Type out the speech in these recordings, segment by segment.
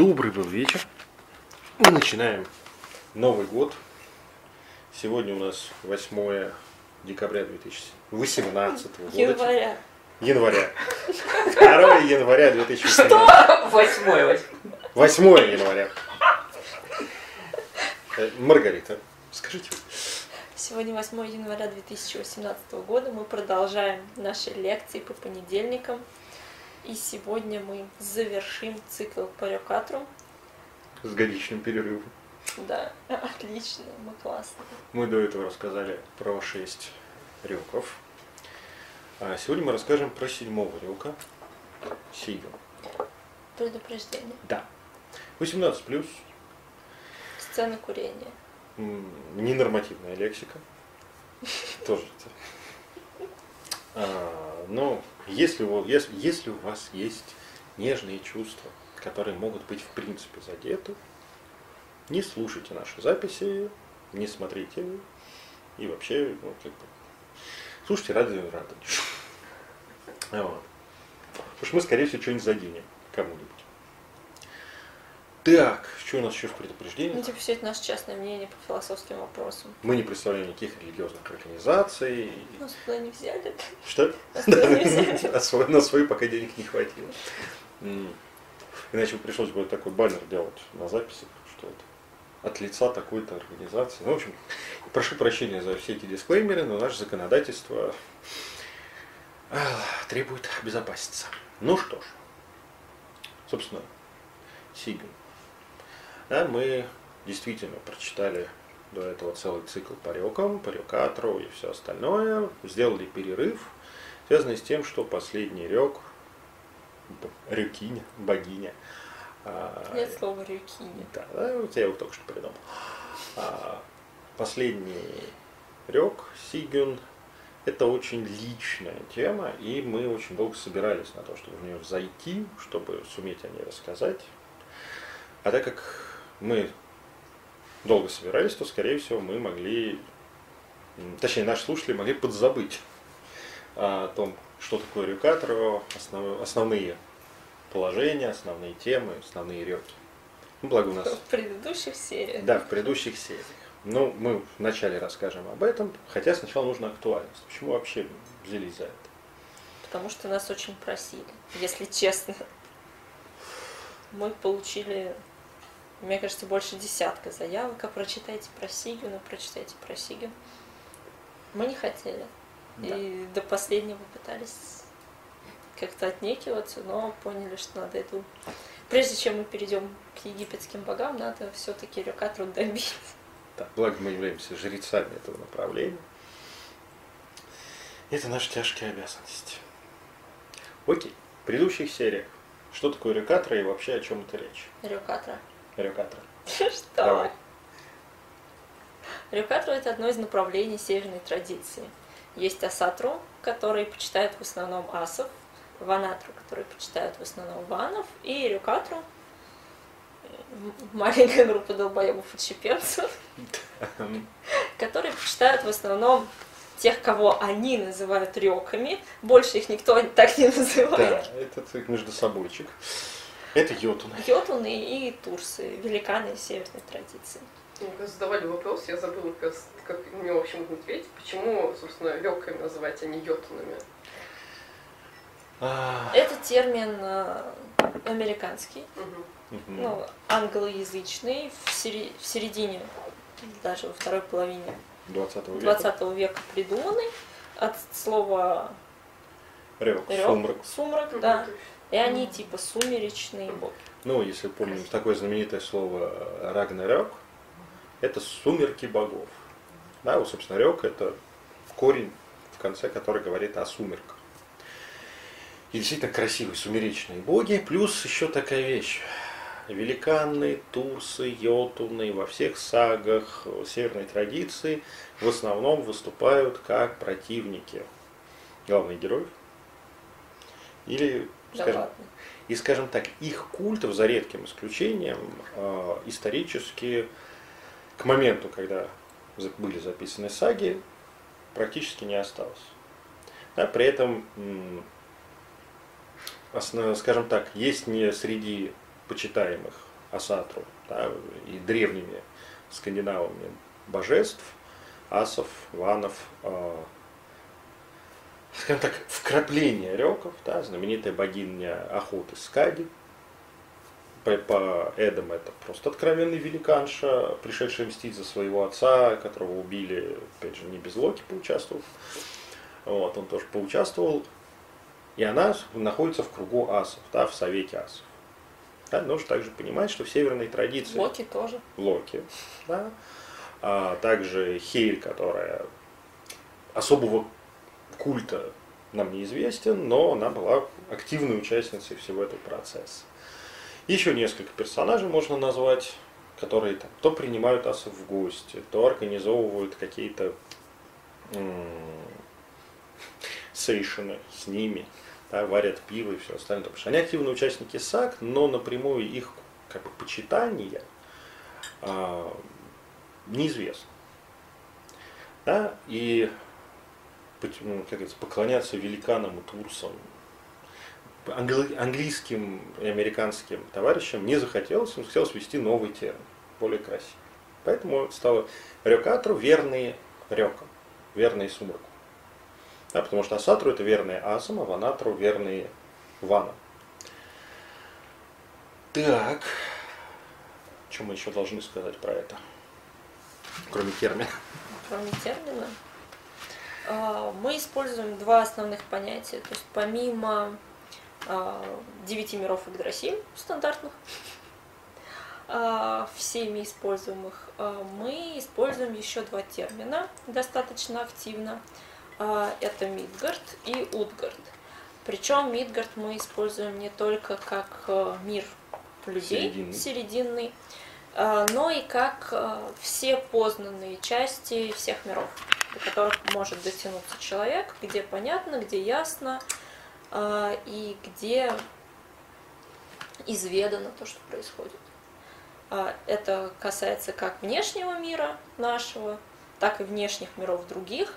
Добрый был вечер. Мы начинаем Новый год. Сегодня у нас 8 декабря 2018 года. Января. Января. 2 января 2018. Восьмой, восьмой. 8 января. Э, Маргарита, скажите. Сегодня 8 января 2018 года. Мы продолжаем наши лекции по понедельникам. И сегодня мы завершим цикл по рекатру. С годичным перерывом. Да, отлично, мы классные. Мы до этого рассказали про 6 рюков. А сегодня мы расскажем про седьмого рюка. Сигу. Предупреждение. Да. 18 плюс. Сцена курения. Ненормативная лексика. Тоже. А, Но если у, если, если у вас есть нежные чувства, которые могут быть в принципе задеты, не слушайте наши записи, не смотрите и вообще, ну, как бы, слушайте радио. Вот. Потому что мы, скорее всего, что-нибудь заденем кому-нибудь. Так, что у нас еще в предупреждении? Ну, типа, все это наше частное мнение по философским вопросам. Мы не представляем никаких религиозных организаций. Нас туда не взяли. Что? Нас туда не взяли. На свой пока денег не хватило. Иначе пришлось бы такой баннер делать на записи, что это от лица такой-то организации. Ну, в общем, прошу прощения за все эти дисклеймеры, но наше законодательство требует обезопаситься. Ну что ж, собственно, Сигин. Да, мы действительно прочитали до этого целый цикл по рекам, по рекатру и все остальное. Сделали перерыв, связанный с тем, что последний рек, рекиня, богиня, а, Нет слова рюкини. да, да, вот я его только что придумал. А, последний рек, Сигюн, это очень личная тема, и мы очень долго собирались на то, чтобы в нее зайти, чтобы суметь о ней рассказать. А так как мы долго собирались, то, скорее всего, мы могли, точнее, наши слушатели могли подзабыть о том, что такое рюкатрово, основ- основные положения, основные темы, основные реки. Ну, благо у нас В предыдущих сериях. да, в предыдущих сериях. Ну, мы вначале расскажем об этом, хотя сначала нужна актуальность. Почему вообще взялись за это? Потому что нас очень просили, если честно. Мы получили, мне кажется, больше десятка заявок. А прочитайте про Сигюна, прочитайте про Сигюн. Мы не хотели. Да. И до последнего пытались как-то отнекиваться, но поняли, что надо эту... Прежде чем мы перейдем к египетским богам, надо все-таки Рюкатру добить. Да, благо мы являемся жрецами этого направления. Это наши тяжкие обязанности. Окей, в предыдущих сериях. Что такое рюкатра и вообще о чем это речь? Рюкатра. Рюкатра. Что? Давай. Рюкатру это одно из направлений северной традиции. Есть асатру, который почитают в основном асов, ванатру, который почитают в основном ванов, и рюкатру, м, маленькая группа долбоебов отщепенцев, которые почитают в основном тех, кого они называют реками. Больше их никто так не Да, называет. это так между собойчик. Это йотуны. Йотуны и турсы, великаны северной традиции. Мне кажется, задавали вопрос, я забыла, как, как мне, в общем, ответить, почему, собственно, реками называть, а не йотунами. А, Это термин э, американский, мгм. ну, англоязычный, в, сери- в середине, даже во второй половине 20 века. 20 века придуманный от слова Рёк, рёк, сумрак. сумрак, да. И они типа сумеречные боги. Ну, если помним такое знаменитое слово Рагнарёк, это сумерки богов. Да, вот, собственно, Рёк это корень, в конце который говорит о сумерках. И действительно красивые сумеречные боги, плюс еще такая вещь. Великаны, турсы, йотуны во всех сагах северной традиции в основном выступают как противники главных героев. Или, Да скажем, ладно. и, скажем так, их культов, за редким исключением, э, исторически к моменту, когда были записаны саги, практически не осталось. Да, при этом, основ- скажем так, есть не среди почитаемых асатру да, и древними скандинавами божеств, асов, ванов, э, скажем так, вкрапление реков, да, знаменитая богиня охоты Скади, по, по Эдам это просто откровенный великанша, пришедшая мстить за своего отца, которого убили, опять же, не без Локи поучаствовав. Вот, он тоже поучаствовал. И она находится в кругу асов, да, в совете асов. Да, нужно также понимать, что в северной традиции... Локи тоже. Локи, да. А также Хейль, которая особого культа нам неизвестен, но она была активной участницей всего этого процесса. Еще несколько персонажей можно назвать, которые там, то принимают асов в гости, то организовывают какие-то сейшины с ними, да, варят пиво и все остальное. Потому что они активные участники САК, но напрямую их как бы, почитание а, неизвестно. Да? И как говорится, поклоняться великанам и турсам, англи, английским и американским товарищам не захотелось, им хотелось ввести новый термин, более красивый. Поэтому стало рекатру верные рекам, верные сумраку. Да, потому что асатру это верные асам, а ванатру верные ванам. Так, что мы еще должны сказать про это? Кроме термина. Кроме термина. А, мы используем два основных понятия. То есть помимо а, девяти миров Игдрасиль стандартных, а, всеми используемых, мы используем еще два термина достаточно активно. Это Мидгард и Утгард. Причем Мидгард мы используем не только как мир людей серединный, серединный но и как все познанные части всех миров до которых может дотянуться человек, где понятно, где ясно э, и где изведано то, что происходит. Э, это касается как внешнего мира нашего, так и внешних миров других,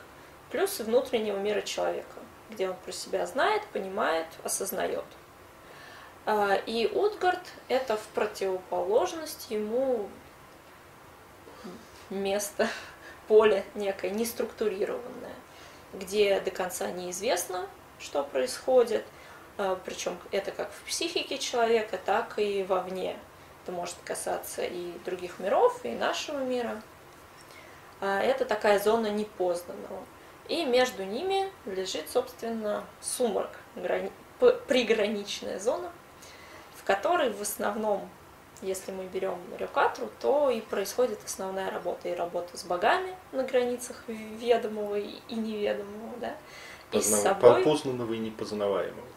плюс и внутреннего мира человека, где он про себя знает, понимает, осознает. Э, и Утгард – это в противоположность ему место поле некое, неструктурированное, где до конца неизвестно, что происходит, а, причем это как в психике человека, так и вовне. Это может касаться и других миров, и нашего мира. А, это такая зона непознанного. И между ними лежит, собственно, сумрак, приграничная зона, в которой в основном если мы берем Рюкатру, то и происходит основная работа, и работа с богами на границах ведомого и неведомого, да, и с собой. Познанного и непознаваемого.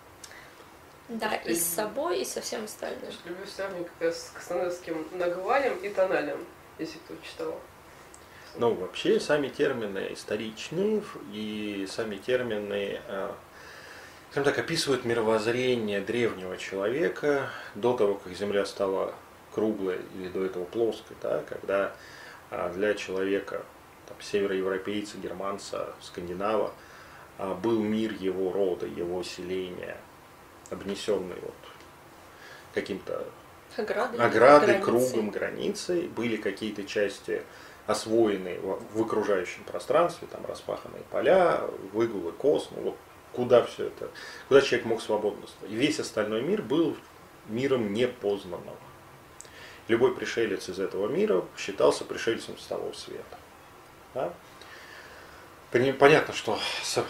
Да, и с собой, и со всем остальным. Люблю сравнивать как раз с кастанедским наговалем и тоналем, если кто читал. Ну, вообще, сами термины историчные, и сами термины, э, скажем так, описывают мировоззрение древнего человека до того, как Земля стала круглой или до этого плоской, да, когда а, для человека, там, североевропейца, германца, скандинава, а, был мир его рода, его селения, обнесенный вот каким-то оградой, оградой кругом, границей, были какие-то части освоенные в окружающем пространстве, там распаханные поля, выгулы, космос, вот куда все это, куда человек мог свободно. И весь остальной мир был миром непознанного любой пришелец из этого мира считался пришельцем с того света. Да? Понятно, что с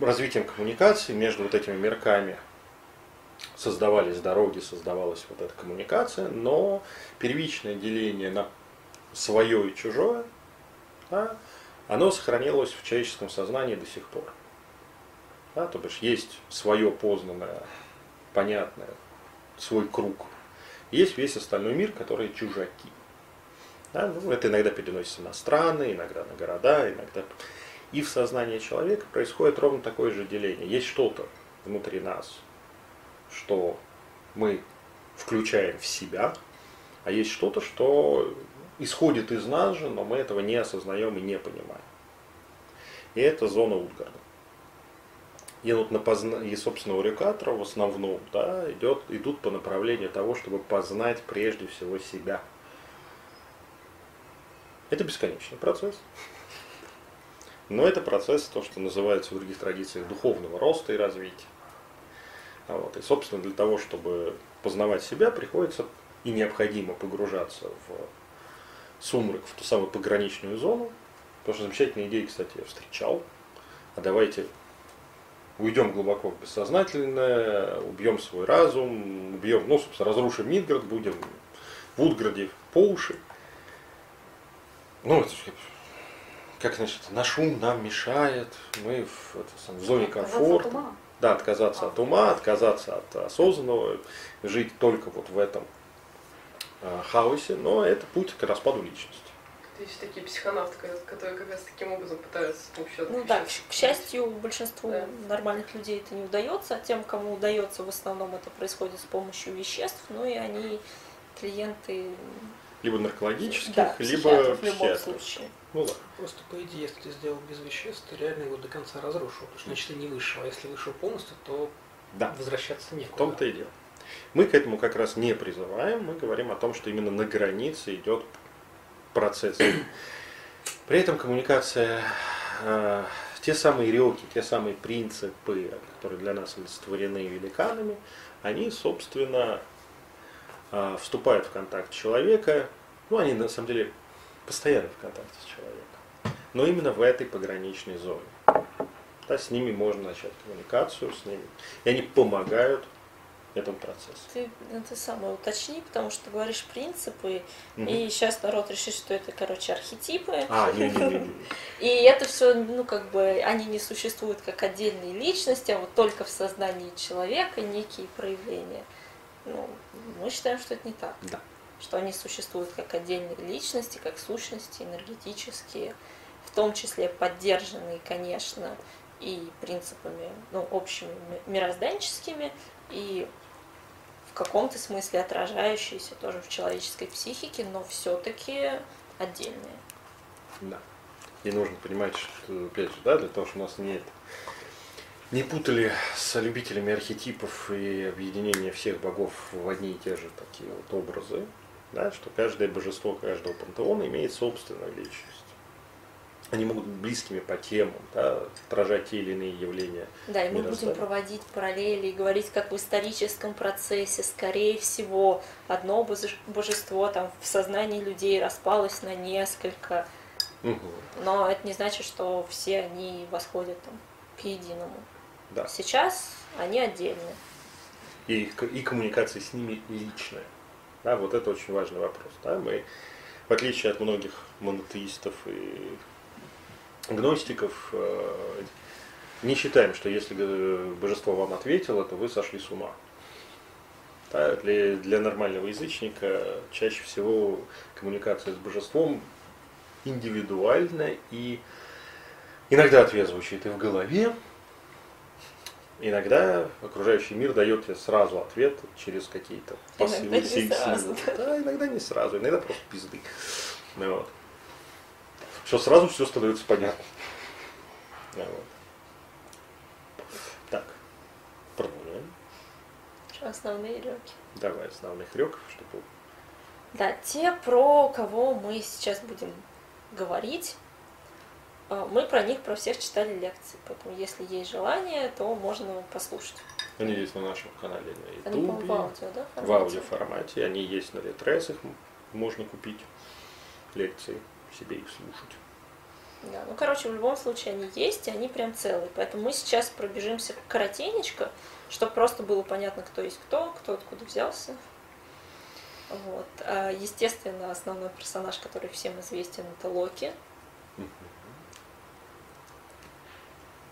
развитием коммуникации между вот этими мирками создавались дороги, создавалась вот эта коммуникация, но первичное деление на свое и чужое, да, оно сохранилось в человеческом сознании до сих пор. Да, то бишь есть свое познанное, понятное, свой круг есть весь остальной мир, который чужаки. Да? Ну, это иногда переносится на страны, иногда на города, иногда... И в сознании человека происходит ровно такое же деление. Есть что-то внутри нас, что мы включаем в себя, а есть что-то, что исходит из нас же, но мы этого не осознаем и не понимаем. И это зона Утгарда. Вот на позна... и, собственно, у рекатора в основном, да, идет, идут по направлению того, чтобы познать прежде всего себя. Это бесконечный процесс. Но это процесс, то, что называется в других традициях духовного роста и развития. А вот. И, собственно, для того, чтобы познавать себя, приходится и необходимо погружаться в сумрак, в ту самую пограничную зону. Потому что замечательные идеи, кстати, я встречал. А давайте уйдем глубоко в бессознательное, убьем свой разум, убьем, ну, собственно, разрушим Мидгард, будем в Утгарде по уши. Ну, это, как значит, наш ум нам мешает, мы в, это, в зоне комфорта. Да, отказаться от ума, отказаться от осознанного, жить только вот в этом э, хаосе, но это путь к распаду личности. Есть такие психонавты, которые как раз таким образом пытаются с помощью Ну да, к счастью, большинству да. нормальных людей это не удается, а тем, кому удается, в основном это происходит с помощью веществ, ну и они клиенты либо наркологических, да, либо в любом случае. Ну да. Просто по идее, если ты сделал без веществ, ты реально его до конца разрушил. Потому что значит ты не вышел. А если вышел полностью, то да. возвращаться некуда. В том-то и дело. Мы к этому как раз не призываем, мы говорим о том, что именно на границе идет процесс. При этом коммуникация, э, те самые реки, те самые принципы, которые для нас олицетворены великанами, они, собственно, э, вступают в контакт человека, ну, они на самом деле постоянно в контакте с человеком, но именно в этой пограничной зоне. Да, с ними можно начать коммуникацию, с ними. И они помогают этому процессу. Ты это самое уточни, потому что ты говоришь принципы, угу. и сейчас народ решит, что это, короче, архетипы. А, не, не, не, не. И это все, ну, как бы, они не существуют как отдельные личности, а вот только в сознании человека некие проявления. Ну, мы считаем, что это не так. Да. Что они существуют как отдельные личности, как сущности энергетические, в том числе поддержанные, конечно, и принципами, ну, общими мирозданческими, и каком-то смысле отражающиеся тоже в человеческой психике, но все-таки отдельные. Да. И нужно понимать, что, опять же, да, для того, чтобы нас нет не путали с любителями архетипов и объединения всех богов в одни и те же такие вот образы, да, что каждое божество каждого пантеона имеет собственную личность они могут быть близкими по темам, да, отражать те или иные явления. Да, и мы будем проводить параллели и говорить, как в историческом процессе, скорее всего, одно божество там в сознании людей распалось на несколько. Угу. Но это не значит, что все они восходят там, к единому. Да. Сейчас они отдельные. И, и коммуникация с ними личная. Да, вот это очень важный вопрос. Да? Мы, в отличие от многих монотеистов и гностиков э, не считаем, что если божество вам ответило, то вы сошли с ума. Да, для, для нормального язычника чаще всего коммуникация с божеством индивидуальна и иногда ответ звучит и в голове, иногда окружающий мир дает тебе сразу ответ через какие-то посылы, сигналы. Да, иногда не сразу, иногда просто пизды. Вот что сразу все становится понятно. Вот. Так, продолжаем. Основные реки? Давай основных реков, чтобы... Да, те, про кого мы сейчас будем говорить, а, мы про них, про всех читали лекции, поэтому если есть желание, то можно послушать. Они есть на нашем канале на YouTube. Они, в аудио, да? Формате? В аудиоформате. Они есть на Литрес, их можно купить лекции себе их слушать. Да, ну, короче, в любом случае они есть, и они прям целые. Поэтому мы сейчас пробежимся коротенечко, чтобы просто было понятно, кто есть кто, кто откуда взялся. Вот. А, естественно, основной персонаж, который всем известен, это Локи.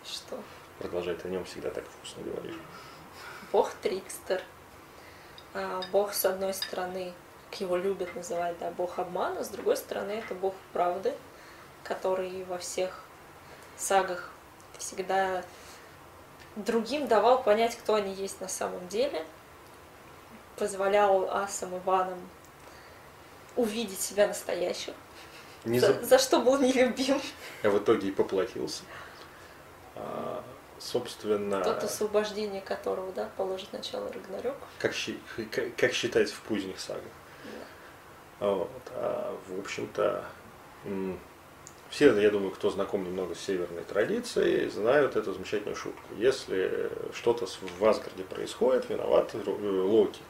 Что? Продолжай, ты о нем всегда так вкусно говоришь. Бог Трикстер. А, бог, с одной стороны, его любят называть, да, бог обмана, с другой стороны, это бог правды, который во всех сагах всегда другим давал понять, кто они есть на самом деле, позволял асам и ванам увидеть себя настоящих, не за, за что был нелюбим. А в итоге и поплатился. А, собственно... Тот освобождение которого, да, положит начало Рагнарёк. Как, как, как считается в поздних сагах. Да. Вот. А, в общем-то, все, я думаю, кто знаком немного с северной традицией, знают эту замечательную шутку. Если что-то в Асгарде происходит, виноват э, Локи.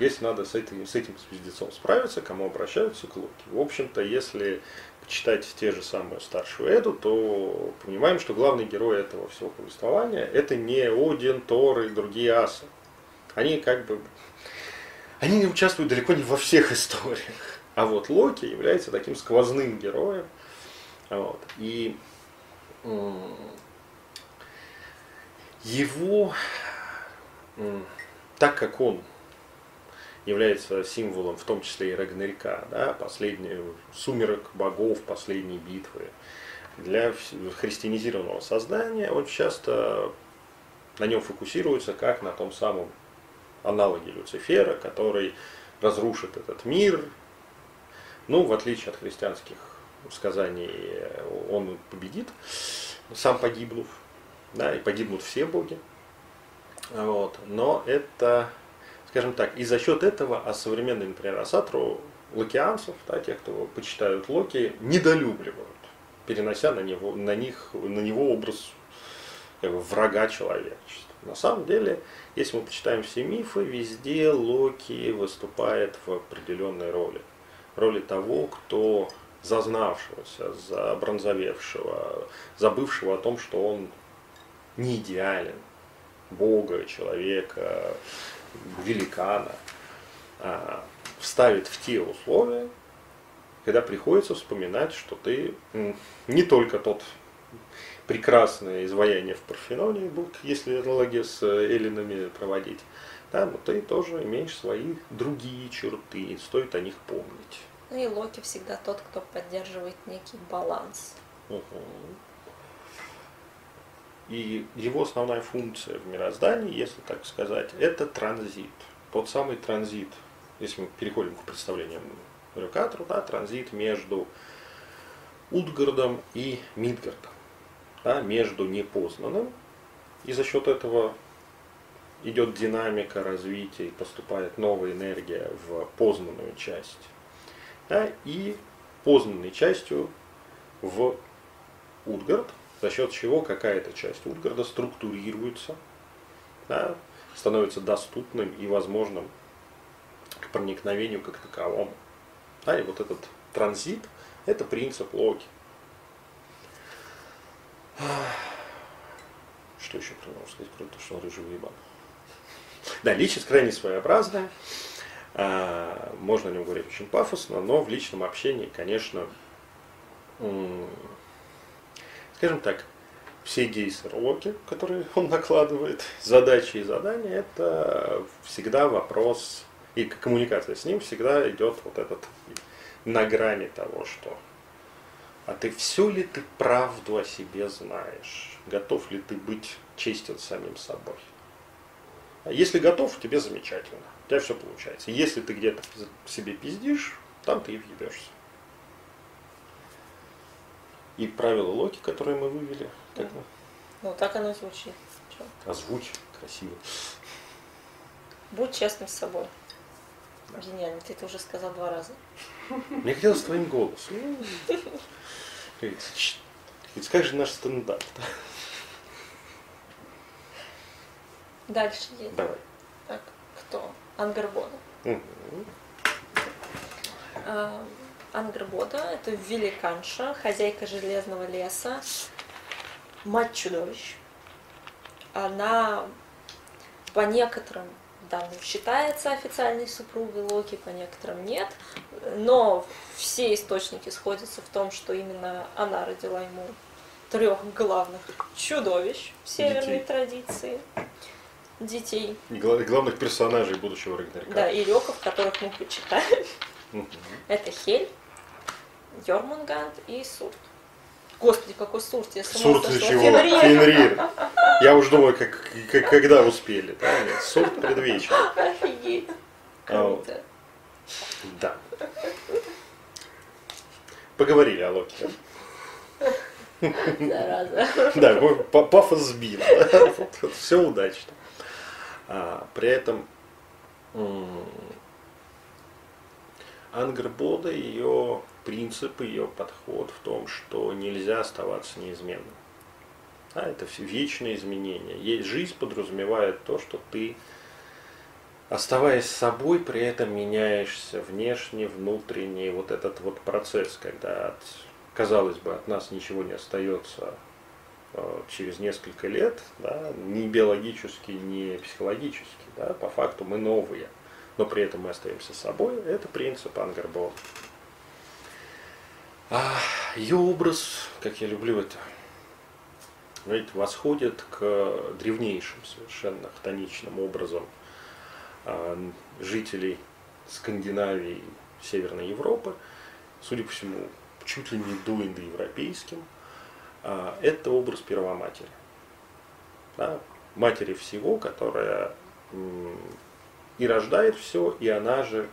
Если надо с этим, с этим звездецом справиться, кому обращаются к Локи. В общем-то, если читать те же самые старшую Эду, то понимаем, что главный герой этого всего повествования это не Один, Тор и другие асы. Они как бы они не участвуют далеко не во всех историях. А вот Локи является таким сквозным героем, вот. И его, так как он является символом в том числе и Рагнарика, да, последний сумерок богов, последней битвы, для христианизированного создания он часто на нем фокусируется как на том самом аналоге Люцифера, который разрушит этот мир, ну, в отличие от христианских в сказании он победит, сам погибнув, да, и погибнут все боги. Вот. Но это, скажем так, и за счет этого, а современный, например, Асатру локианцев, да, тех, кто почитают Локи, недолюбливают, перенося на него, на них, на него образ как бы, врага человечества. На самом деле, если мы почитаем все мифы, везде Локи выступает в определенной роли. Роли того, кто зазнавшегося, забронзовевшего, забывшего о том, что он не идеален, Бога, человека, великана, а, вставит в те условия, когда приходится вспоминать, что ты не только тот прекрасное изваяние в Парфеноне, если аналогия с эллинами проводить, да, но ты тоже имеешь свои другие черты, стоит о них помнить. Ну и Локи всегда тот, кто поддерживает некий баланс. Угу. И его основная функция в мироздании, если так сказать, это транзит. Тот самый транзит, если мы переходим к представлениям Рюкатру, да, транзит между Утгардом и Мидгардом, да, между непознанным, и за счет этого идет динамика развития и поступает новая энергия в познанную часть да, и познанной частью в Утгард, за счет чего какая-то часть Утгарда структурируется, да, становится доступным и возможным к проникновению как таковому. Да, и вот этот транзит – это принцип Локи. Что еще про него сказать, кроме что он рыжий ебан? Да, личность крайне своеобразная. А, можно о нем говорить очень пафосно, но в личном общении, конечно, скажем так, все гейсеры Локи, которые он накладывает, задачи и задания, это всегда вопрос, и коммуникация с ним всегда идет вот этот на грани того, что а ты все ли ты правду о себе знаешь? Готов ли ты быть честен самим собой? А если готов, тебе замечательно у тебя все получается. Если ты где-то себе пиздишь, там ты и въебешься. И правила Локи, которые мы вывели, как ну, ну так оно звучит. Че? Озвучь красиво. Будь честным с собой. Гениально, ты это уже сказал два раза. Мне хотелось твоим голосом. Ведь как же наш стендап? Дальше едем. Давай. Так, кто? Ангербода. Угу. Ангербода – это великанша, хозяйка железного леса, мать чудовищ. Она по некоторым данным считается официальной супругой Локи, по некоторым нет. Но все источники сходятся в том, что именно она родила ему трех главных чудовищ северной Детей. традиции детей. И главных персонажей будущего Рагнарёка. Да, и реков, которых мы почитаем. Это Хель, Йормунганд и Сурт. Господи, какой Сурт, я сама Сурт чего? Фенрир. Фенрир. Я уж думаю, как, как, когда успели. Да? Нет, Сурт предвечер. Офигеть. Круто. Да. Поговорили о Локи. Зараза. Да, пафос сбил. Все удачно. А, при этом Ангрбода, ее принцип, ее подход в том, что нельзя оставаться неизменным. А, это все вечные изменения. Есть, жизнь подразумевает то, что ты, оставаясь собой, при этом меняешься внешне, внутренне. Вот этот вот процесс, когда, от, казалось бы, от нас ничего не остается э, через несколько лет, да, ни биологически, ни психологически. Да, по факту мы новые, но при этом мы остаемся собой. Это принцип Ангербода. А ее образ, как я люблю это знаете, восходит к древнейшим совершенно хтоничным образом а, жителей Скандинавии, Северной Европы, судя по всему, чуть ли не до индоевропейским, а, это образ первоматери. Да, матери всего, которая и рождает все, и она же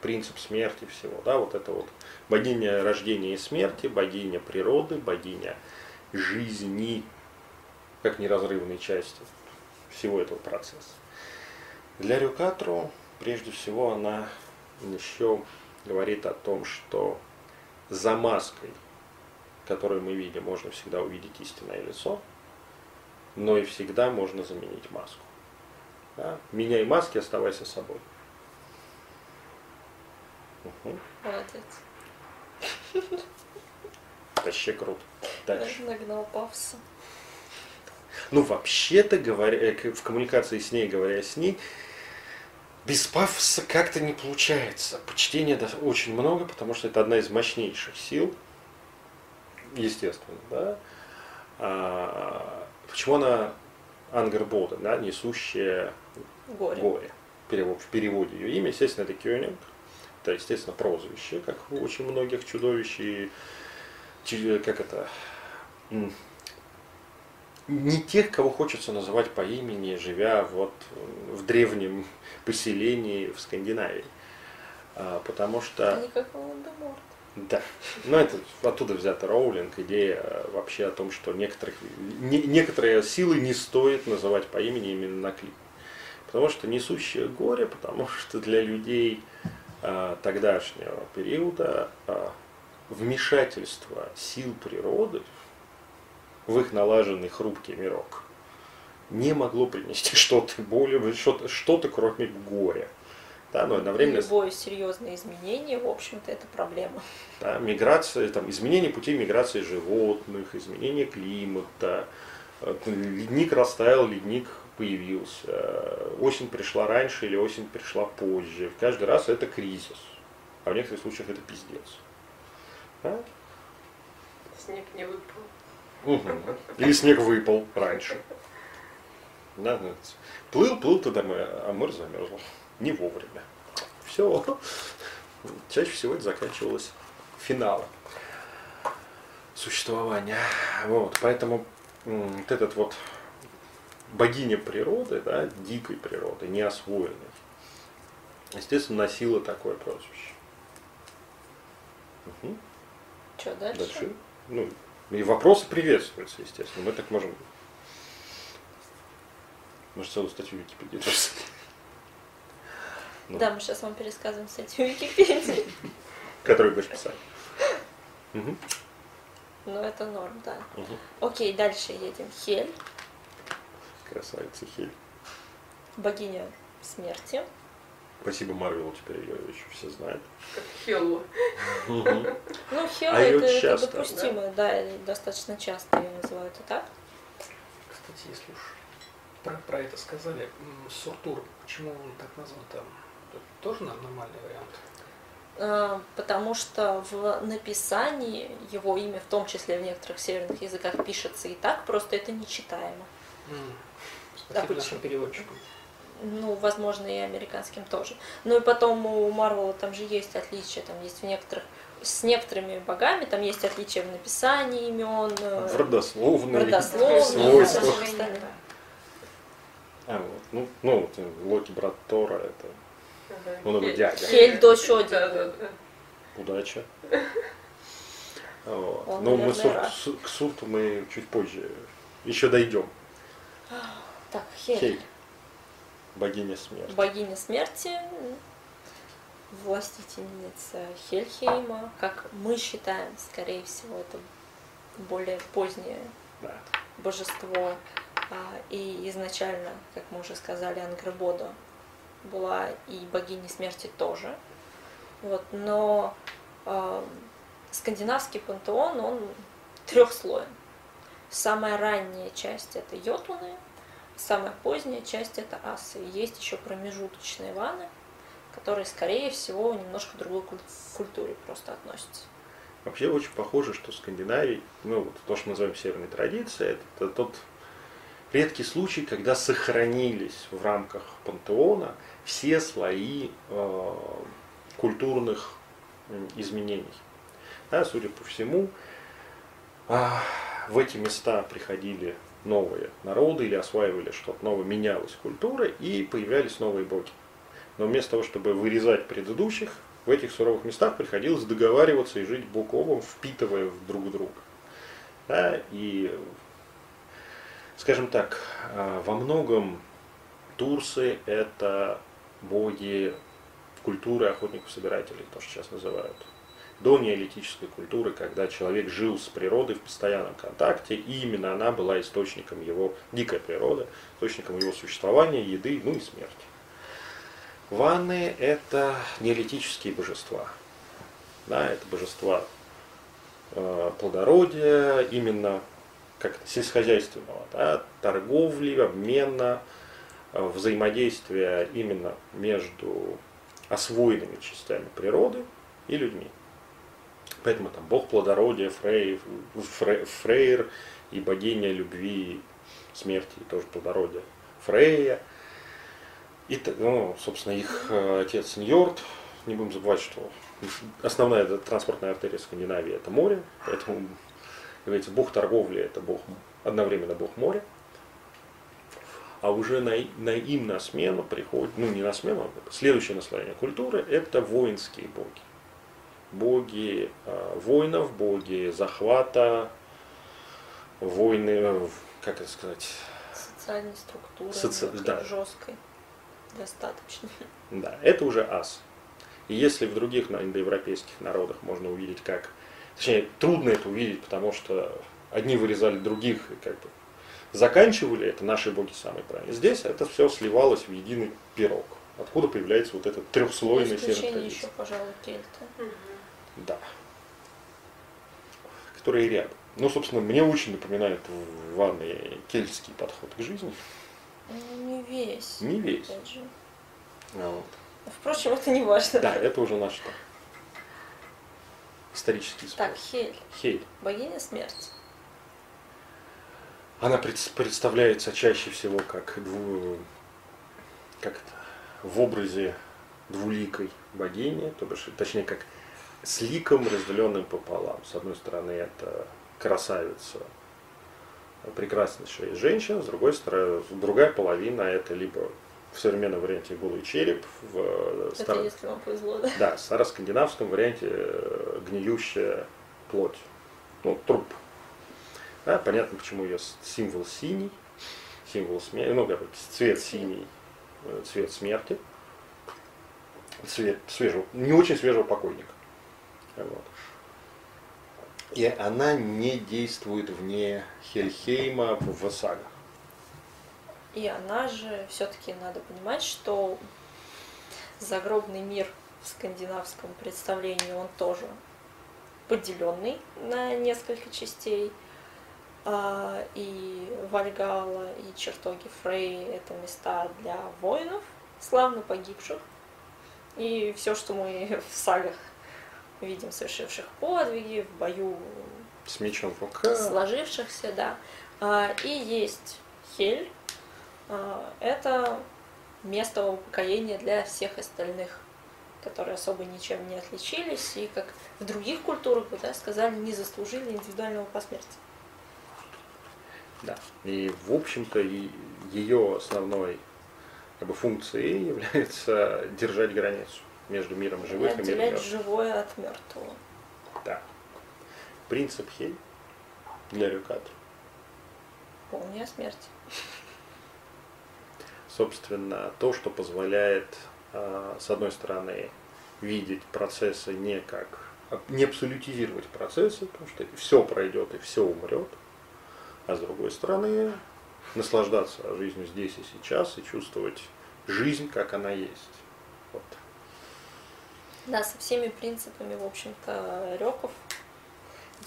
принцип смерти всего. Да, вот это вот богиня рождения и смерти, богиня природы, богиня жизни, как неразрывной части всего этого процесса. Для Рюкатру, прежде всего, она еще говорит о том, что за маской, которую мы видим, можно всегда увидеть истинное лицо, но и всегда можно заменить маску. Да? Меняй маски, оставайся собой. Угу. Молодец. Вообще круто. Дальше. Нагнал пафоса. Ну, вообще-то, говоря, э, в коммуникации с ней, говоря с ней, без пафоса как-то не получается. Почтения очень много, потому что это одна из мощнейших сил, естественно, да. А, почему она Ангербода, да, несущая горе. горе. В переводе ее имя, естественно, это Кёнинг. Это, естественно, прозвище, как у очень многих чудовищ и как это, не тех, кого хочется называть по имени, живя вот в древнем поселении в Скандинавии. А, потому что... Они как Волан-де-Морт. Да. Но это оттуда взята Роулинг, идея э, вообще о том, что некоторых, не, некоторые силы не стоит называть по имени именно на клип. Потому что несущее горе, потому что для людей а, тогдашнего периода а, вмешательство сил природы в их налаженный хрупкий мирок не могло принести что-то более, что-то, что-то кроме горя. Да, но одновременно... Любое серьезное изменение, в общем-то, это проблема. Да, миграция, там, изменение путей миграции животных, изменение климата, э, ледник растаял, ледник появился, осень пришла раньше или осень пришла позже. Каждый раз это кризис, а в некоторых случаях это пиздец. Да? Снег не выпал. Угу. Или снег выпал раньше. Да, да. Плыл, плыл ты домой, а море замерзло. Не вовремя. Все. Чаще всего это заканчивалось финалом существования. Вот, поэтому вот этот вот богиня природы, да, дикой природы, неосвоенной, естественно, носила такое прозвище. Угу. Что дальше? Дальше. Ну, и вопросы приветствуются, естественно. Мы так можем. Может, целую статью Википедии ну. Да, мы сейчас вам пересказываем статью Википедии. Которую будешь писать. Угу. Ну, это норм, да. Угу. Окей, дальше едем. Хель. Красавица Хель. Богиня смерти. Спасибо Марвелу, теперь ее еще все знают. Как Хеллу. Ну, Хелла а это, это допустимо, да? да, достаточно часто ее называют и так. Кстати, если уж про, про это сказали, Суртур, почему он так назван там? Это тоже нормальный вариант? А, потому что в написании его имя, в том числе в некоторых северных языках, пишется и так, просто это нечитаемо. Mm. Спасибо нашим переводчикам ну, возможно, и американским тоже. Ну и потом у Марвела там же есть отличия, там есть в некоторых с некоторыми богами, там есть отличия в написании имен, э, в родословной, в родословной. А, вот. Ну, ну вот, э, Локи брат Тора, это он его дядя. Хель дочь Один. Да, да, да. Удача. Вот. Он, Но мы сур, к Сурту мы чуть позже еще дойдем. Так, Хель. Хель. Богиня смерти. Богиня смерти, властительница Хельхейма, как мы считаем, скорее всего, это более позднее да. божество. А, и изначально, как мы уже сказали, Ангребода была и богиней смерти тоже. Вот, но э, скандинавский пантеон, он трехслоен. Самая ранняя часть это йотуны, самая поздняя часть это асы. Есть еще промежуточные ваны, которые, скорее всего, немножко к другой культуре просто относятся. Вообще очень похоже, что Скандинавия, ну вот то, что мы называем северной традицией, это, это тот редкий случай, когда сохранились в рамках пантеона все слои э, культурных изменений. Да, судя по всему, э, в эти места приходили новые народы или осваивали что-то новое, менялась культура и появлялись новые боги. Но вместо того, чтобы вырезать предыдущих, в этих суровых местах приходилось договариваться и жить бок о бок, впитывая друг друга. Да, и, скажем так, а, во многом турсы это боги культуры охотников-собирателей, то, что сейчас называют. До неолитической культуры, когда человек жил с природой в постоянном контакте, и именно она была источником его, дикая природа, источником его существования, еды, ну и смерти. Ванны – это неолитические божества. Да, это божества э, плодородия, именно как сельскохозяйственного, да, торговли, обмена, э, взаимодействия именно между освоенными частями природы и людьми. Поэтому там бог плодородия, Фрей, Фрейр и богиня любви, смерти, тоже плодородия, Фрейя – и, ну, собственно, их э, отец Ньорд, не будем забывать, что основная транспортная артерия Скандинавии это море, поэтому, говорится, бог торговли это бог, одновременно бог моря. А уже на, на им на смену приходит, ну не на смену, а следующее наслоение культуры это воинские боги. Боги э, воинов, боги захвата, войны, э, как это сказать? Социальной структуры, Соци... да. жесткой. Достаточно. Да, это уже ас. И если в других индоевропейских народах можно увидеть как... Точнее, трудно это увидеть, потому что одни вырезали других и как бы заканчивали, это наши боги самые правильные. Здесь это все сливалось в единый пирог. Откуда появляется вот этот трехслойный северный еще, пожалуй, кельты. Да. Которые рядом. Ну, собственно, мне очень напоминает в ванной кельтский подход к жизни. Ну, не весь. Не весь. А вот. Впрочем, это не важно. Да, это уже наш там, исторический спор. Так, Хель. Хель. Богиня смерти. Она представляется чаще всего как, дву... как в образе двуликой богини, то бишь, точнее, как с ликом, разделенным пополам. С одной стороны, это красавица прекраснейшая женщина, с другой стороны, другая половина это либо в современном варианте голый череп, в это стар... если вам повезло, да? Да, в староскандинавском варианте э, гниющая плоть, ну, труп. Да, понятно, почему ее символ синий, символ смерти, ну, как цвет синий, э, цвет смерти, цвет свежего, не очень свежего покойника. Вот и она не действует вне Хельхейма в сагах. И она же, все-таки надо понимать, что загробный мир в скандинавском представлении, он тоже поделенный на несколько частей. А, и Вальгала, и чертоги Фрей – это места для воинов, славно погибших. И все, что мы в сагах видим совершивших подвиги в бою с мечом в руках. Сложившихся, да. А, и есть Хель. А, это место упокоения для всех остальных, которые особо ничем не отличились и, как в других культурах, бы, да, сказали, не заслужили индивидуального посмертия. Да. И, в общем-то, ее основной как бы, функцией является держать границу между миром живых и, и миром мертвых. живое от мертвого. Да. принцип Хей для Рюкатра? Полная смерть. Собственно, то, что позволяет, а, с одной стороны, видеть процессы не как не абсолютизировать процессы, потому что все пройдет и все умрет, а с другой стороны наслаждаться жизнью здесь и сейчас и чувствовать жизнь, как она есть. Вот. Да, со всеми принципами, в общем-то, реков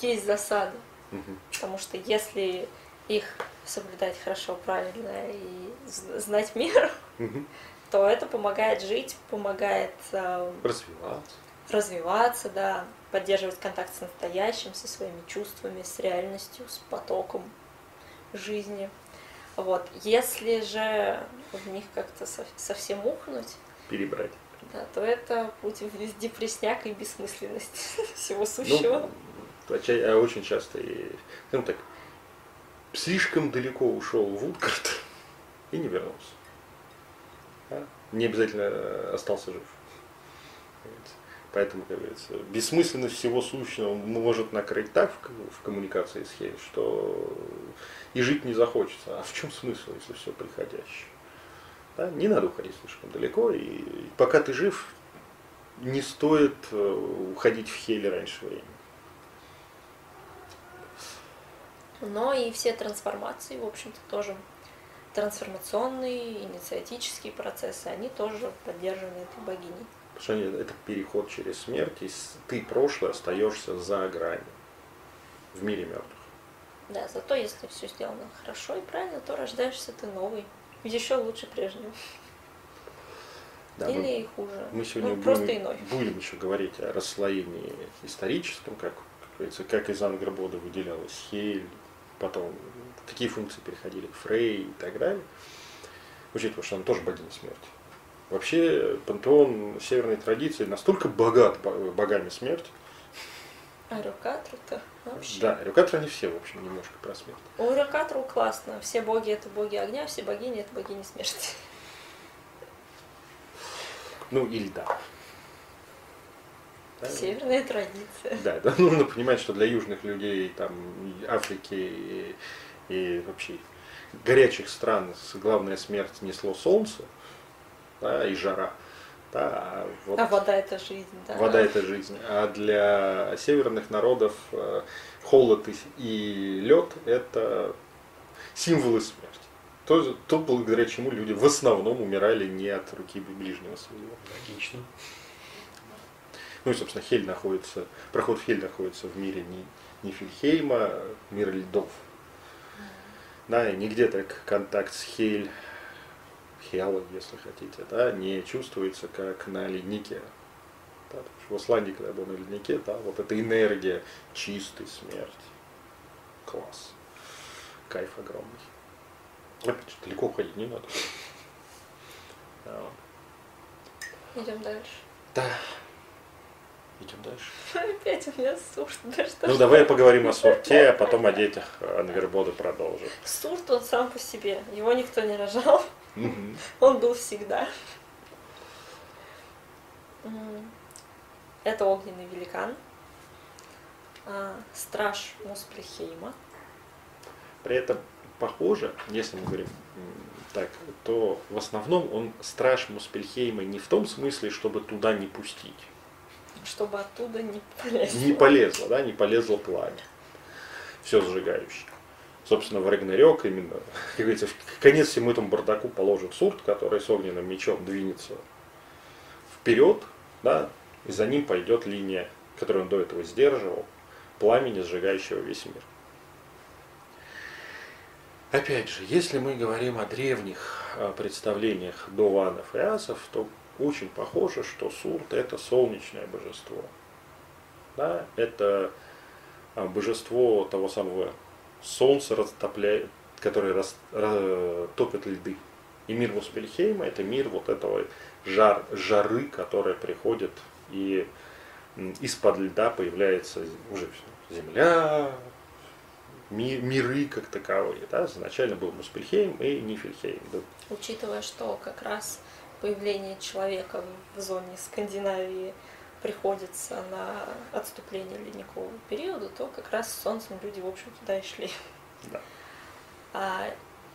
есть засады. Угу. Потому что если их соблюдать хорошо, правильно и знать меру, угу. то это помогает жить, помогает э, развиваться. Развиваться, да, поддерживать контакт с настоящим, со своими чувствами, с реальностью, с потоком жизни. Вот. Если же в них как-то совсем ухнуть, перебрать, да, то это путь в депресняк и бессмысленность всего сущего. Ну, а очень часто, и, ну так, слишком далеко ушел в Вудгард и не вернулся. Да? Не обязательно остался жив. Поэтому, как говорится, бессмысленность всего сущего может накрыть так в, коммуникации с Хель, что и жить не захочется. А в чем смысл, если все приходящее? Да? Не надо уходить слишком далеко, и пока ты жив, не стоит э, уходить в Хель раньше времени. Но и все трансформации, в общем-то, тоже трансформационные, инициатические процессы, они тоже поддержаны этой богиней. Потому что это переход через смерть, и ты прошлое остаешься за гранью в мире мертвых. Да, зато если все сделано хорошо и правильно, то рождаешься ты новый, еще лучше прежнего. Да, Или мы, хуже. Мы сегодня ну, будем, просто иной. будем еще говорить о расслоении историческом, как, как говорится, как из Ангербода выделялась Хель, потом какие функции переходили к Фрей и так далее. Учитывая, что она тоже богиня смерти. Вообще пантеон северной традиции настолько богат богами смерти. А Рюкатру-то вообще? Да, Рюкатру они все, в общем, немножко про смерть. У Рюкатру классно. Все боги это боги огня, все богини это богини смерти. Ну или да. да. Северная традиция. Да, да, нужно понимать, что для южных людей, там, Африки и, и вообще горячих стран главная смерть несло солнце, да, и жара. Да, а, вот а вода это жизнь, да. Вода это жизнь. А для северных народов э, холод и лед это символы смерти. То, то, благодаря чему люди в основном умирали не от руки ближнего своего. Логично. Ну и, собственно, Хель находится, проход в Хель находится в мире не, не Фильхейма, мир льдов. Да, и нигде так контакт с Хель Хиала, если хотите, да, не чувствуется как на леднике. Да, в Исландии, когда я был на леднике, да, вот эта энергия чистой смерти. Класс. Кайф огромный. Опять же, далеко уходить не надо. Идем дальше. Да. Идем дальше. Опять у меня сурт. Да, что ну давай поговорим о сурте, а потом о детях Анвербода продолжим. Сурт он сам по себе. Его никто не рожал. Он был всегда. Это огненный великан, а, страж Мусплихейма. При этом похоже, если мы говорим так, то в основном он страж Муспельхейма не в том смысле, чтобы туда не пустить. Чтобы оттуда не полезло. Не полезло, да, не полезло пламя. Все сжигающее собственно, в Рагнарёк именно, как говорится, в конец всему этому бардаку положит Сурт, который с огненным мечом двинется вперед, да, и за ним пойдет линия, которую он до этого сдерживал, пламени, сжигающего весь мир. Опять же, если мы говорим о древних представлениях до ванов и асов, то очень похоже, что Сурт это солнечное божество. Да, это а, божество того самого солнце растопляет, которое рас, топит льды. И мир Муспельхейма это мир вот этого жар, жары, которая приходит и из-под льда появляется уже земля, ми, миры как таковые. Да? Изначально был Муспельхейм и Нифельхейм. Да. Учитывая, что как раз появление человека в зоне Скандинавии приходится на отступление ледникового периода, то как раз с Солнцем люди, в общем, туда и шли. Да. А,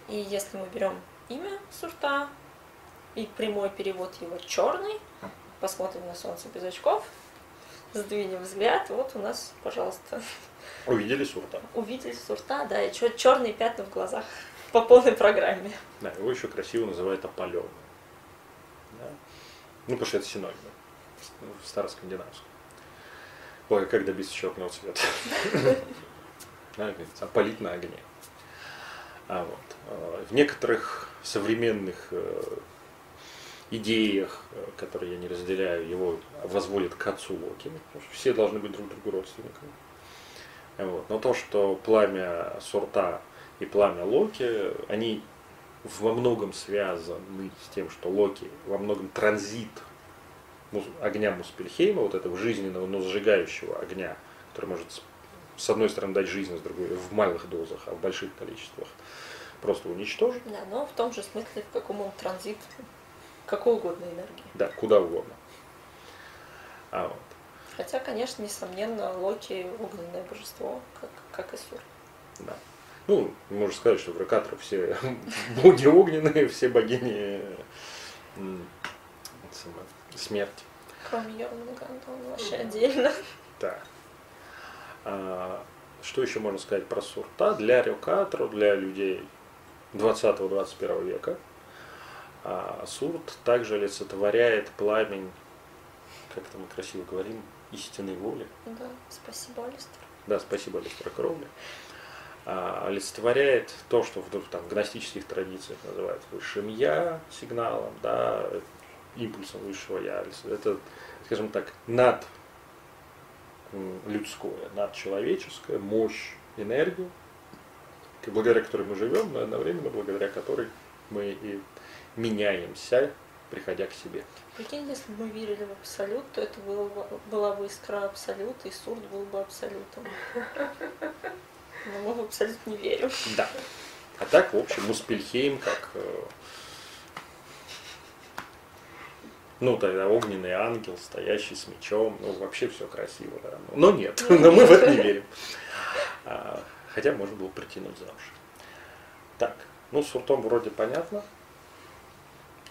и если мы берем имя сурта и прямой перевод его черный, посмотрим на Солнце без очков, сдвинем взгляд, вот у нас, пожалуйста. Увидели сурта. Увидели сурта, да, и черные пятна в глазах по полной программе. Да, его еще красиво называют опаленным. Да? Ну, потому что это синоним в староскандинавском. Ой, как добиться черного цвета? Опалить на огне. А вот. А, в некоторых современных э, идеях, э, которые я не разделяю, его возводят к отцу Локи, что все должны быть друг другу родственниками. Вот. Но то, что пламя Сурта и пламя Локи, они во многом связаны с тем, что Локи во многом транзит огня Муспельхейма, вот этого жизненного, но сжигающего огня, который может с одной стороны дать жизнь, с другой в малых дозах, а в больших количествах просто уничтожить. Да, но в том же смысле, в каком он транзит какой угодно энергии. Да, куда угодно. А вот. Хотя, конечно, несомненно, Локи огненное божество, как, как и Сур. Да. Ну, можно сказать, что в Рокаторе все боги огненные, все богини смерти. Кроме Йормунганда, он вообще отдельно. Да. А, что еще можно сказать про Сурта? Для Рюкатру, для людей 20-21 века, а Сурт также олицетворяет пламень, как это мы красиво говорим, истинной воли. Да, спасибо, Алистер. Да, спасибо, Алистер Кровли. А, олицетворяет то, что в, там, в гностических традициях называют высшим я сигналом, да, импульсом высшего я. Это, скажем так, над людское, надчеловеческое, мощь, энергию, благодаря которой мы живем, но одновременно благодаря которой мы и меняемся, приходя к себе. Прикинь, если бы мы верили в абсолют, то это было, была бы искра абсолюта, и сурд был бы абсолютом. Но мы в абсолют не верим. Да. А так, в общем, Муспельхейм как э, ну, тогда огненный ангел, стоящий с мечом, ну, вообще все красиво, да. Но нет, но мы в это не верим. А, хотя можно было притянуть за уши. Так, ну, с уртом вроде понятно.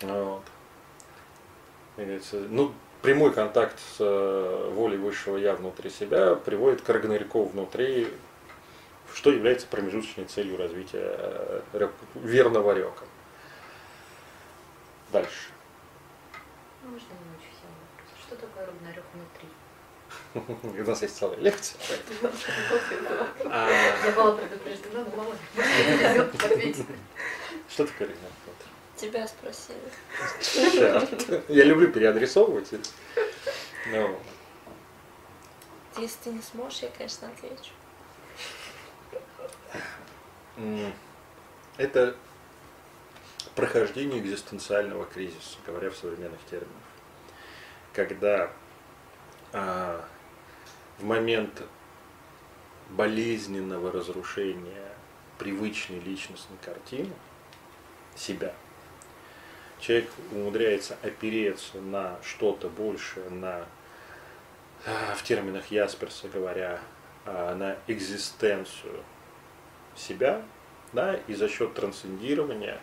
Вот. Ну, прямой контакт с э, волей высшего я внутри себя приводит к Рагнаряку внутри, что является промежуточной целью развития э, верного река. Дальше. Можно не очень вопрос. Что такое Рагнарёк внутри? У нас есть целая лекция. А, Я была предупреждена, но мало ответить. Что такое Рагнарёк внутри? Тебя спросили. Я люблю переадресовывать. Но... Если ты не сможешь, я, конечно, отвечу. Это прохождению экзистенциального кризиса, говоря в современных терминах. Когда а, в момент болезненного разрушения привычной личностной картины себя, человек умудряется опереться на что-то большее, на, а, в терминах Ясперса говоря, а, на экзистенцию себя, да, и за счет трансцендирования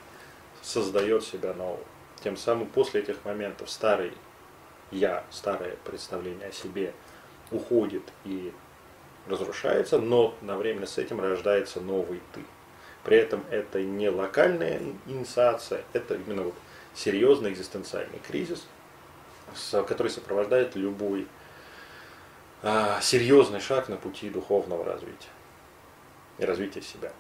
создает себя новым. Тем самым после этих моментов старый я, старое представление о себе уходит и разрушается, но одновременно с этим рождается новый ты. При этом это не локальная инициация, это именно вот серьезный экзистенциальный кризис, который сопровождает любой а, серьезный шаг на пути духовного развития и развития себя.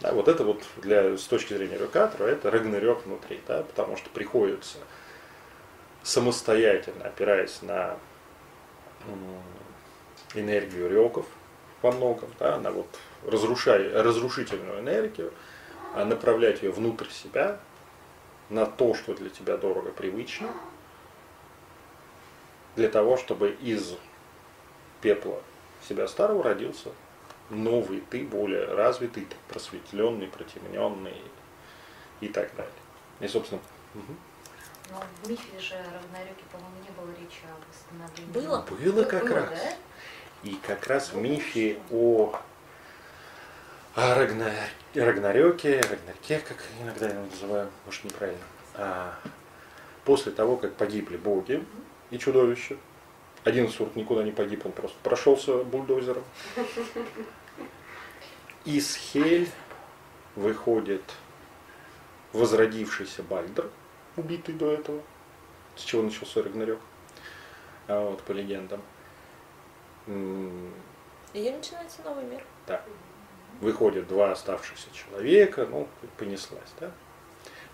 Да, вот это вот для, с точки зрения рекатора, это рагнарёк внутри, да, потому что приходится самостоятельно, опираясь на энергию реков во многом, да, на вот разрушай, разрушительную энергию, а направлять ее внутрь себя, на то, что для тебя дорого, привычно, для того, чтобы из пепла себя старого родился новый ты, более развитый, просветленный, протемненный и так далее. И, собственно, угу. Но в мифе же Рагнарёке, по-моему, не было речи о восстановлении. Было? Было как Было, раз. да? И как раз в мифе о, о Рагна... Рагнарёке, Рагнарке, как иногда его называю, может неправильно, а, после того, как погибли боги и чудовища, один сурт никуда не погиб, он просто прошелся бульдозером. Из Хель выходит возродившийся Бальдр, убитый до этого, с чего начался Рагнарёк, а вот по легендам. И начинается новый мир. Да. Выходят два оставшихся человека, ну, понеслась, да?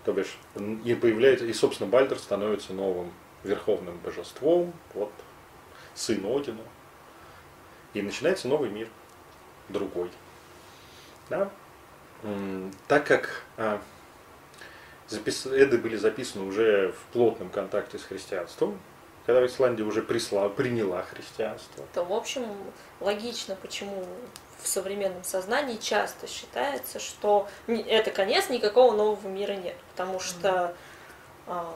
То бишь, и появляется, и, собственно, Бальдер становится новым верховным божеством, вот, сын Одина. И начинается новый мир, другой. Да? Так как а, запис- Эды были записаны уже в плотном контакте с христианством, когда Исландия уже присла, приняла христианство, То, в общем, логично, почему в современном сознании часто считается, что это конец, никакого нового мира нет. Потому что а,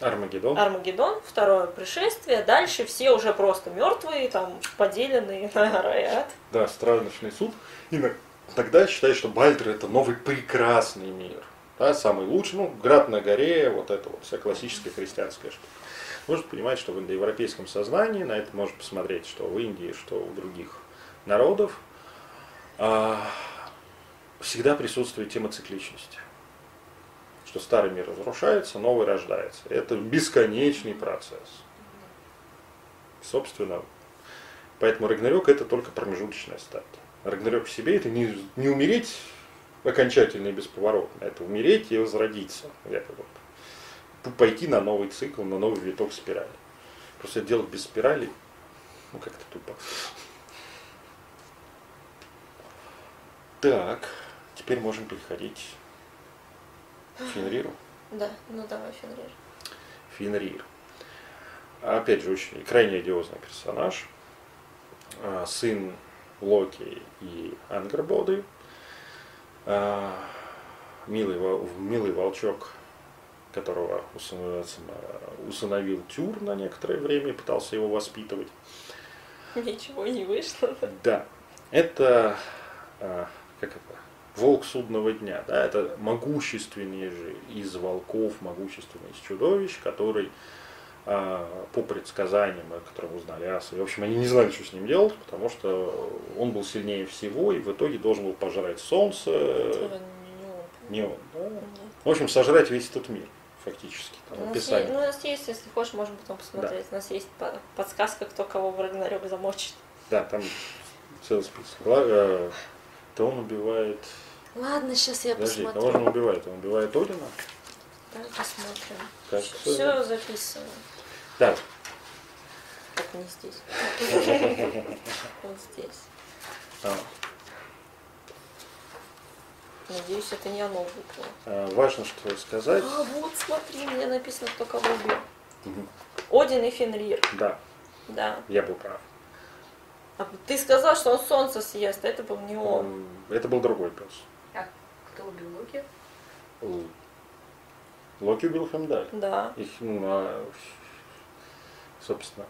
Армагеддон, Армагеддон, второе пришествие, дальше все уже просто мертвые, там поделенные на рай ад. Да, страшный суд. И на- тогда считают, что Бальдер это новый прекрасный мир. Да, самый лучший, ну, град на горе, вот это вот, вся классическая христианская штука. Нужно понимать, что в индоевропейском сознании, на это можно посмотреть, что в Индии, что у других народов, а, всегда присутствует тема цикличности. Что старый мир разрушается, новый рождается. Это бесконечный процесс. Собственно, Поэтому Рагнарёк это только промежуточная стадия. Рагнарёк в себе это не, не умереть окончательно и бесповоротно, это умереть и возродиться. Это вот. Пойти на новый цикл, на новый виток спирали. Просто делать без спирали, ну как-то тупо. Так, теперь можем переходить к Фенриру. Да, ну давай, Фенрир. Фенрир. Опять же, очень крайне одиозный персонаж. А, Сын Локи и Ангербоды. А, Милый, милый волчок, которого усыновил, Тюр на некоторое время и пытался его воспитывать. Ничего не вышло. Да, это а, как это? Волк судного дня, да, это могущественнейший из волков, могущественный из чудовищ, который по предсказаниям, о которых узнали асы, в общем, они не знали, что с ним делать, потому что он был сильнее всего и в итоге должен был пожрать солнце, не он. не он. да. Нет. В общем, сожрать весь этот мир, фактически, там У нас, описание. есть, ну, у нас есть, если хочешь, можем потом посмотреть. У нас есть по- подсказка, кто кого в Рагнарёк замочит. Да, там целый список. Э, То он убивает... Ладно, сейчас я Подожди, кого же посмотрю. он убивает? Он убивает Одина? Давай посмотрим. Кажется, Все записано. Да, Так не здесь. Вот здесь. а, Надеюсь, это не оно выпало. а, важно что сказать. А, вот, смотри, мне написано, кто кого убил. Один и Фенрир. Да, Да. я был прав. А ты сказал, что он солнце съест, а это был не он. Он- Это был другой пес. А кто убил Локи? Локи убил Хемдаль. Да. Их, ну, а, собственно,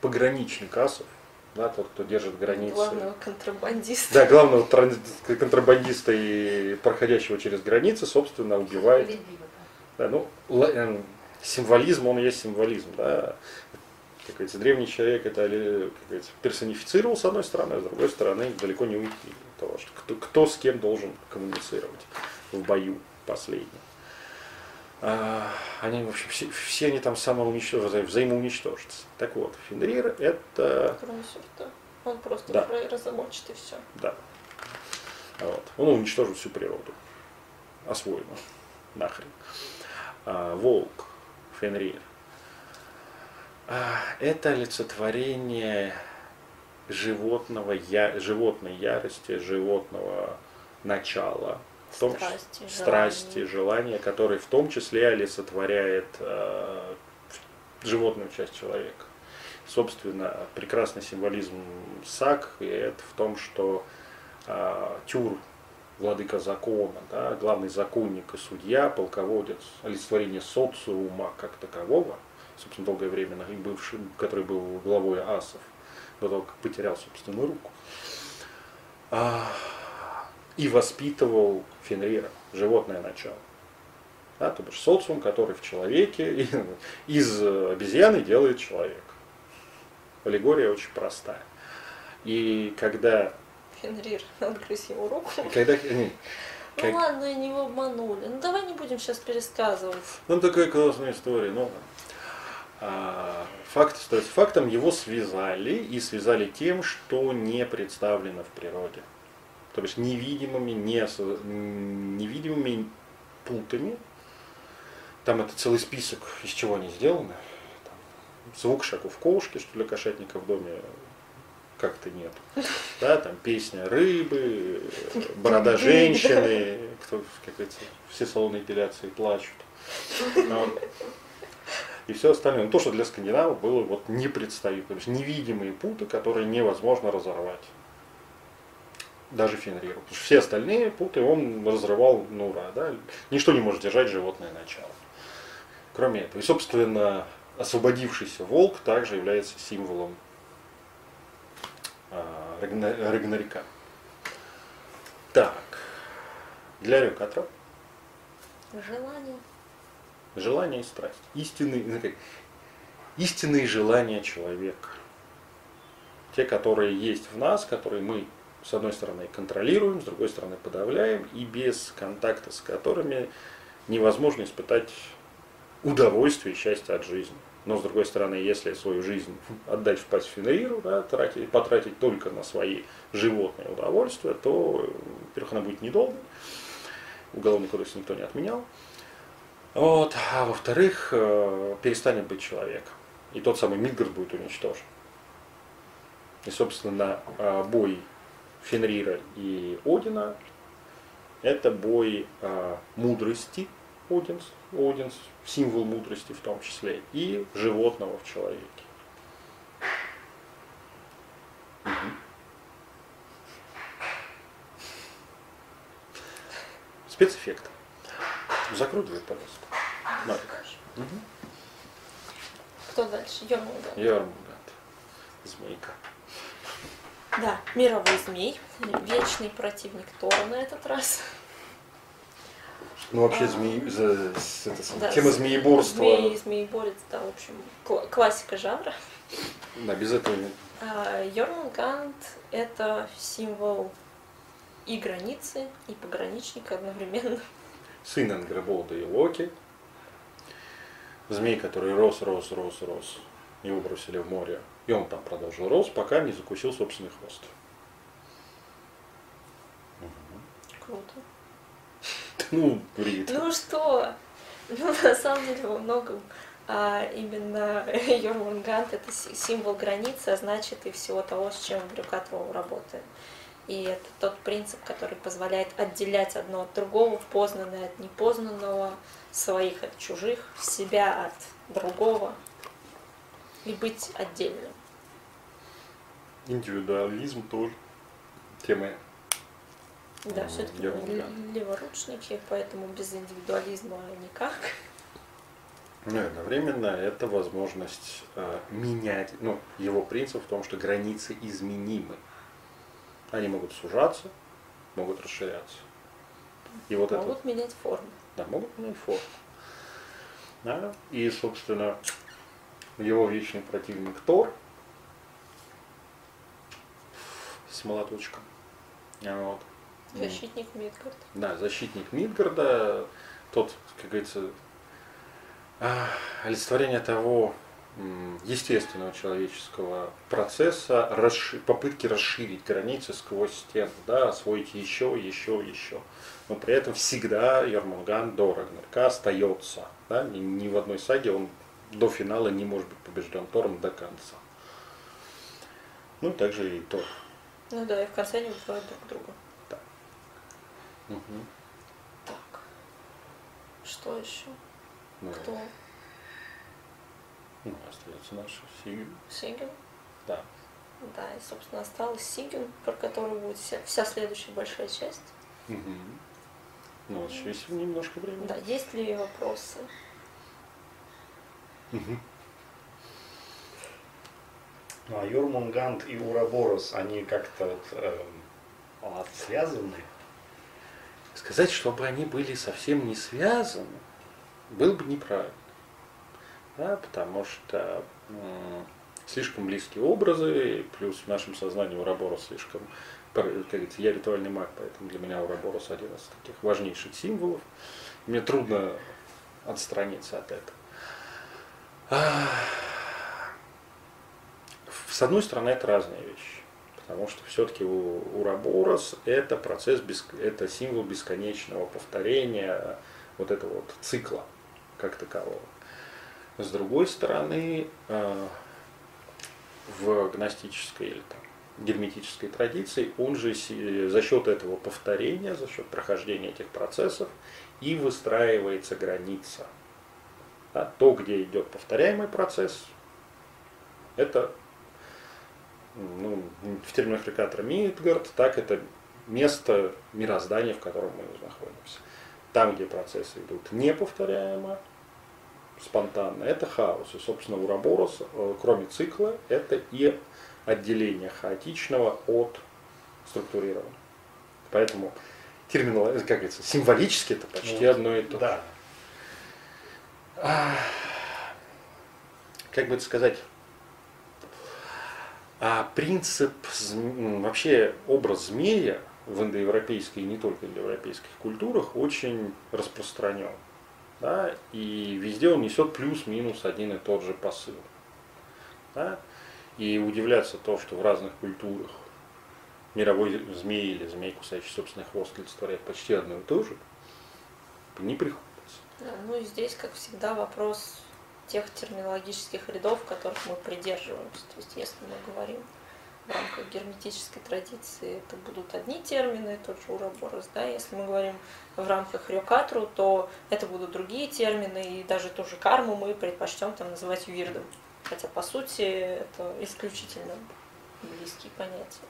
пограничник асов, да, тот, кто держит границы. Главного контрабандиста. Да, главного контрабандиста и проходящего через границы, собственно, убивает. Да, ну, эм, символизм, он и есть символизм, да. Как говорится, древний человек это ли, как говорится, персонифицировал с одной стороны, а с другой стороны далеко не уйти от того, что кто, кто с кем должен коммуницировать в бою последнем. А, они, в общем, все, все они там самоуничтожатся, взаимоуничтожатся. Так вот, Фенрир это Кроме сюрта. Он просто Да. Фрейра замочит и все. Да. Вот. Он уничтожит всю природу. Освоено. Нахрен. А, волк, Фенрир. А, это олицетворение животного, я, животной ярости, животного начала. В том Страсти, страсти, желания. желания, который в том числе олицетворяет э, животную часть человека. Собственно, прекрасный символизм сак и это в том, что э, Тюр владыка закона, да, главный законник и судья, полководец, олицетворение социума как такового, собственно, долгое время бывший, который был главой асов, до того, как потерял собственную руку, а, и воспитывал Фенрира, животное начало. Да, то бишь социум, который в человеке, из обезьяны делает человек. Аллегория очень простая. И когда... Фенрир отгрыз его руку. Когда, не, ну как... ладно, они его обманули. Ну давай не будем сейчас пересказывать. Ну такая классная история. Ну, а, факт остается фактом. Его связали и связали тем, что не представлено в природе. То есть невидимыми, не, невидимыми пунктами, там это целый список, из чего они сделаны. Там, звук шагов кошки, что для кошатника в доме как-то нет. Да, там песня рыбы, борода женщины, кто, как говорится, все салоны эпиляции плачут. И все остальное. Ну, то, что для скандинавов было вот непредставимо. То есть невидимые путы, которые невозможно разорвать. Даже Фенриру. Потому что все остальные путы он разрывал ну ура. Да? Ничто не может держать животное начало. Кроме этого. И, собственно, освободившийся волк также является символом а, Рагнарика. Так. Для Рюкатра. Желание. Желание и страсть. Истинные, ну, истинные желания человека. Те, которые есть в нас, которые мы с одной стороны контролируем, с другой стороны подавляем, и без контакта с которыми невозможно испытать удовольствие и счастье от жизни. Но с другой стороны, если свою жизнь отдать в пасть Фенриру, да, тратить, потратить только на свои животные удовольствия, то, во-первых, она будет недолго, уголовный кодекс никто не отменял, вот, а во-вторых, э, перестанет быть человеком. И тот самый Мидгард будет уничтожен. И, собственно, э, бой Фенрира и Одина – это бой э, мудрости – Одинс, Одинс, символ мудрости в том числе, и животного в человеке. Угу. Спецэффект. Закрой дверь, пожалуйста. Марик. Угу. Кто дальше? Йормунганд. Йормунганд. Змейка. Да, мировой змей, вечный противник Тора на этот раз. Ну, вообще, змеи, за, это, да, тема змееборства. Змеи, змееборец, да, в общем, классика жанра. Да, без этого нет. А, Йормунганд – это символ и границы, и пограничника одновременно. Сын Ангреболда и Локи. Змей, который рос, рос, рос, рос. Его бросили в море. И он там продолжил рос, пока не закусил собственный хвост. Круто. Ну, бред. Ну что? Ну, на самом деле, во многом а именно Йормунгант это символ границы, а значит и всего того, с чем Брюкатроу работает. И это тот принцип, который позволяет отделять одно от другого, познанное от непознанного, своих от чужих, себя от другого и быть отдельным. Индивидуализм тоже тема да, все-таки леворучники, поэтому без индивидуализма никак. Ну и одновременно это возможность э, менять, ну, его принцип в том, что границы изменимы. Они могут сужаться, могут расширяться. И вот могут это, менять форму. Да, могут менять форму. Да? И, собственно, его вечный противник Тор с молоточком. Вот. Защитник Мидгарда. Да, защитник Мидгарда, тот, как говорится, олицетворение того естественного человеческого процесса, расши, попытки расширить границы сквозь стену, да, освоить еще, еще, еще. Но при этом всегда Ярмунган до Рагнарка остается. Да, ни, ни в одной саге он до финала не может быть побежден Тором до конца. Ну, также и Тор. Ну да, и в конце они убивают друг друга. Угу. Так. Что еще? Ну, Кто? Ну, остается наш Сигин. Сигин? Да. Да, и, собственно, осталась Сигин, про которую будет вся, вся следующая большая часть. Угу. Ну, вот еще есть немножко времени. Да, есть ли вопросы? Угу. Ну, а Юрмунгант и Ураборос, они как-то вот, э, связаны? Сказать, чтобы они были совсем не связаны, было бы неправильно. Да, потому что м- слишком близкие образы, плюс в нашем сознании Ураборос слишком, как говорится, я ритуальный маг, поэтому для меня Ураборос один из таких важнейших символов. Мне трудно отстраниться от этого. С одной стороны, это разные вещи. Потому что все-таки Ураборос это процесс, это символ бесконечного повторения вот этого вот цикла как такового. С другой стороны, э, в гностической или там, герметической традиции, он же за счет этого повторения, за счет прохождения этих процессов и выстраивается граница. Да, то, где идет повторяемый процесс, это ну, в терминах Рикатора Мидгард, так это место мироздания, в котором мы находимся. Там, где процессы идут неповторяемо, спонтанно, это хаос. И, собственно, Ураборос, э, кроме цикла, это и отделение хаотичного от структурированного. Поэтому терминал, как говорится, символически это почти ну, одно и то же. Да. Как бы это сказать, а принцип, вообще образ змея в индоевропейской и не только индоевропейских культурах очень распространен. Да, и везде он несет плюс-минус один и тот же посыл. Да? И удивляться то, что в разных культурах мировой змей или змей, кусающий собственный хвост, олицетворяет почти одно и то же, не приходится. Да, ну и здесь, как всегда, вопрос тех терминологических рядов, которых мы придерживаемся. То есть если мы говорим в рамках герметической традиции, это будут одни термины, тот же уроборос, да, если мы говорим в рамках рюкатру, то это будут другие термины, и даже ту же карму мы предпочтем там называть вирдом. Хотя, по сути, это исключительно близкие понятия.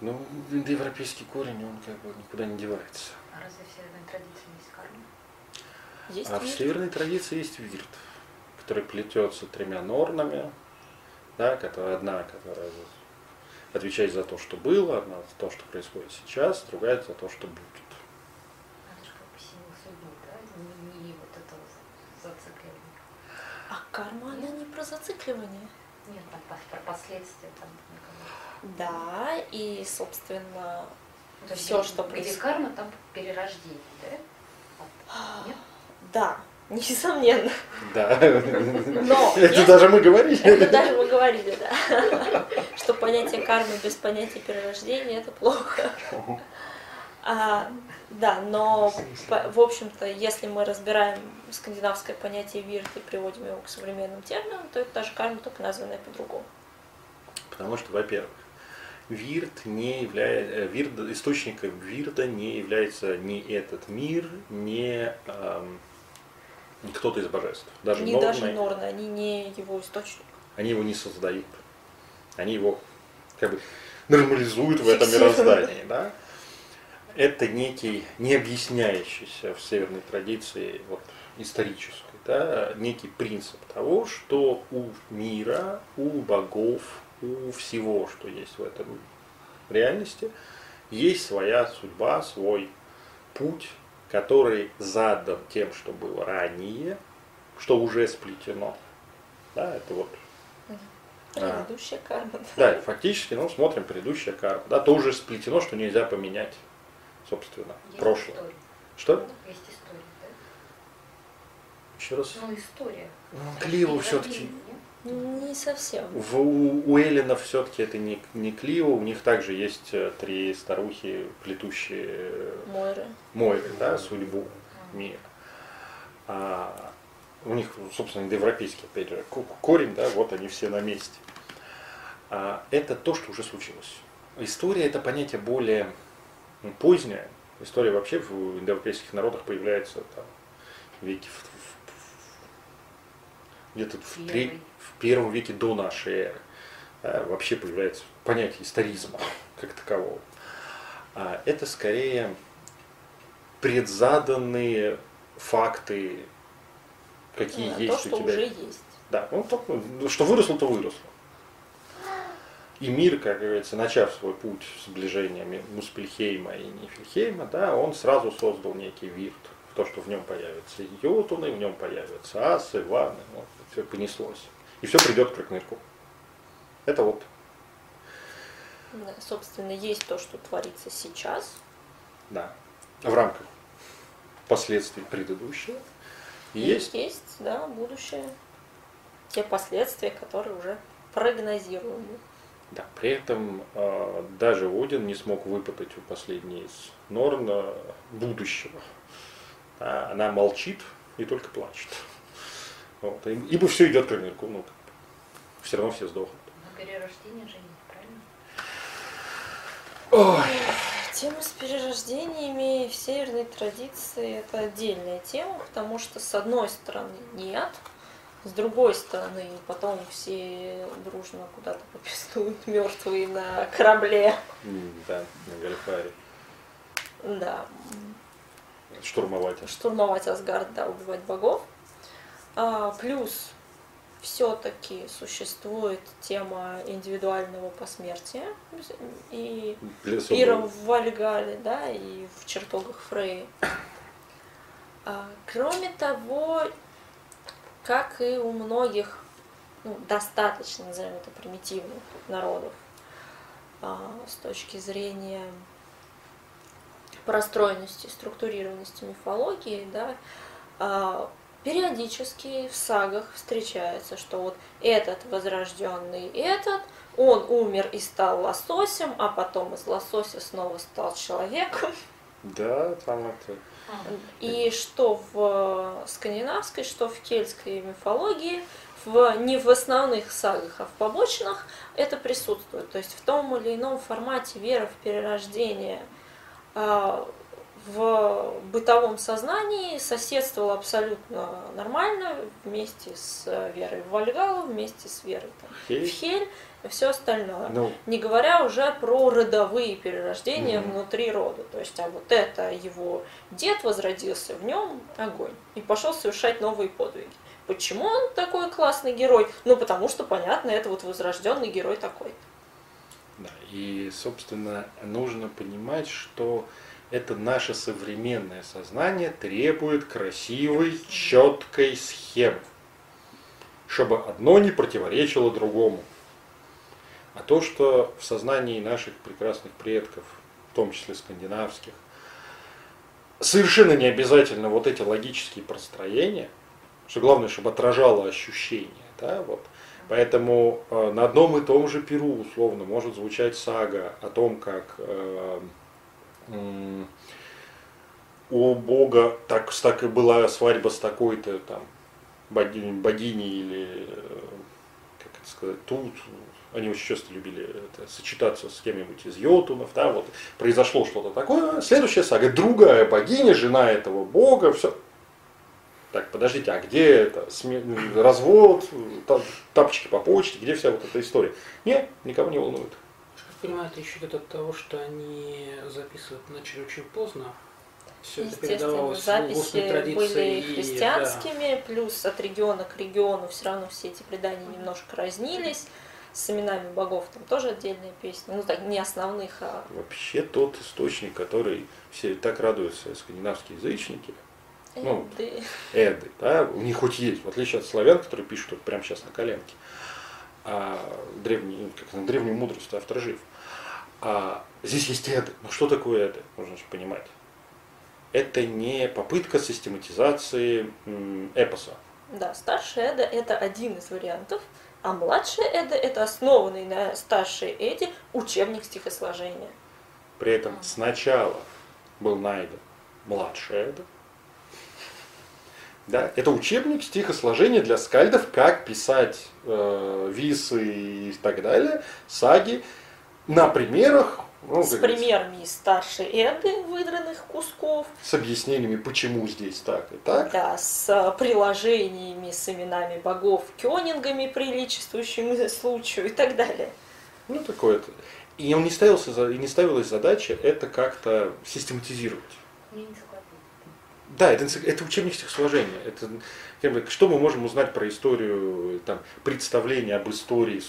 Ну, индоевропейский корень, он как бы никуда не девается. А разве в северной традиции есть карма? Есть а вирт? в северной традиции есть вирт который плетется тремя норнами, да, которая одна, которая отвечает за то, что было, одна за то, что происходит сейчас, другая за то, что будет. А карма, она не про зацикливание. Нет, там про последствия там Да, и, собственно, все, что происходит. Где карма, там перерождение, да? Нет? Да, Несомненно. Да. Но это если... даже мы говорили. Это даже мы говорили, да. Что понятие кармы без понятия перерождения это плохо. А, да, но в общем-то, если мы разбираем скандинавское понятие вирт и приводим его к современным терминам, то это даже карма, только названная по-другому. Потому что, во-первых, Вирт не является, э, вирт, источником вирта не является ни этот мир, ни эм, кто-то из божеств. Даже не Норны, даже Норны, они не его источник. Они его не создают. Они его как бы нормализуют в этом мироздании. Да? Это некий не объясняющийся в северной традиции вот, исторической, да, некий принцип того, что у мира, у богов, у всего, что есть в этом реальности, есть своя судьба, свой путь, который задан тем, что было ранее, что уже сплетено. Да, это вот Предыдущая а, карма. Да, да фактически, ну, смотрим предыдущая карма. Да, то уже сплетено, что нельзя поменять, собственно, Есть прошлое. История. Что? Есть история, да? Еще раз. Ну, история. Ну, Кливо все-таки не совсем. В, у, у Эллинов все-таки это не, не Клио, у них также есть э, три старухи, плетущие э, Мойры, Мойры да, судьбу мира. А, у них, собственно, индоевропейский, опять же, корень, да, вот они все на месте. А, это то, что уже случилось. История это понятие более позднее. История вообще в индоевропейских народах появляется там, веке в, где-то в, три, в первом веке до нашей эры а, вообще появляется понятие историзма как такового. А это скорее предзаданные факты, какие Да, есть то, у что тебя. уже есть. Да, ну, то, что выросло, то выросло. И мир, как говорится, начав свой путь сближения Муспельхейма и Нифельхейма, да, он сразу создал некий вирт. То, что в нем появятся йотуны, в нем появятся асы, ваны, вот, все понеслось. И все придет к Рагнарку. Это вот Да, собственно, есть то, что творится сейчас. Да. В рамках последствий предыдущего. И есть. Есть, да, будущее. Те последствия, которые уже прогнозируемы. Да, при этом э, даже Один не смог выпытать у последней из Норн э, будущего. А она молчит и только плачет. Вот. И- Ибо все идет к Рагнарку, ну, как бы, все равно все сдохнут. Но перерождение же правильно? Тема с перерождениями в северной традиции это отдельная тема, потому что с одной стороны нет, с другой стороны потом все дружно куда-то попестуют мертвые на корабле. Да, на Галифаре. Да, Штурмовать. штурмовать Асгард, да, убивать богов. А, плюс все-таки существует тема индивидуального посмертия и был. в Вальгале, да, и в чертогах Фреи. А, кроме того, как и у многих ну, достаточно, назовем это, примитивных народов, а, с точки зрения простроенности, структурированности мифологии, да, а, периодически в сагах встречается, что вот этот возрожденный этот, он умер и стал лососем, а потом из лосося снова стал человеком. Да, там это. И что в скандинавской, что в кельтской мифологии, в, не в основных сагах, а в побочных, это присутствует. То есть в том или ином формате вера в перерождение а, в бытовом сознании соседствовала абсолютно нормально вместе с верой в Вальгалу, вместе с верой там, в Хель. Хель и все остальное. Ну, Не говоря уже про родовые перерождения Мгм. внутри рода. То есть, а вот это его дед возродился, в нем огонь. И пошел совершать новые подвиги. Почему он такой классный герой? Ну, потому что, понятно, это вот возрожденный герой такой. Да, и, собственно, нужно понимать, что это наше современное сознание требует красивой, четкой схемы, чтобы одно не противоречило другому. А то, что в сознании наших прекрасных предков, в том числе скандинавских, совершенно не обязательно вот эти логические простроения, что главное, чтобы отражало ощущение, да, вот, Поэтому э, на одном и том же перу, условно, может звучать сага о том, как э, у Бога так, так и была свадьба с такой-то там богиней, или, э, как это сказать, тут. Они очень часто любили это, сочетаться с кем-нибудь из йотунов, да, вот произошло что-то такое. Следующая сага, другая богиня, жена этого бога, все, так, подождите, а где это? Развод, та- тапочки по почте, где вся вот эта история? Нет, никого не волнует. Понимаю, это еще идет от того, что они записывать начали очень поздно. Все это Естественно, передавалось записи были и, христианскими, плюс от региона к региону все равно все эти предания немножко разнились. С именами богов там тоже отдельная песня. Ну так, не основных, а Вообще тот источник, который все так радуются скандинавские язычники, Ну, Эды. эды, да, у них хоть есть, в отличие от славян, которые пишут вот прямо сейчас на коленке, а древний, как на древнюю мудрость автор жив. А здесь есть эды. Но что такое эды? Нужно же понимать. Это не попытка систематизации эпоса. Да, старшая Эда это один из вариантов, а младшая Эда это основанный на старшей Эде учебник стихосложения. При этом сначала был найден младшая Эда. Да, это учебник стихосложения для скальдов, как писать э, висы и так далее, саги на примерах, ну, с примерами из старшей Эды, выдранных кусков, с объяснениями, почему здесь так и так. да, с а, приложениями с именами богов, кёнингами, приличествующими случаю и так далее. Ну, такое-то. И он не ставился, за- и не ставилась задача это как-то систематизировать. Да, это, это учебник стихосложения. Это, как бы, что мы можем узнать про историю, там, представление об истории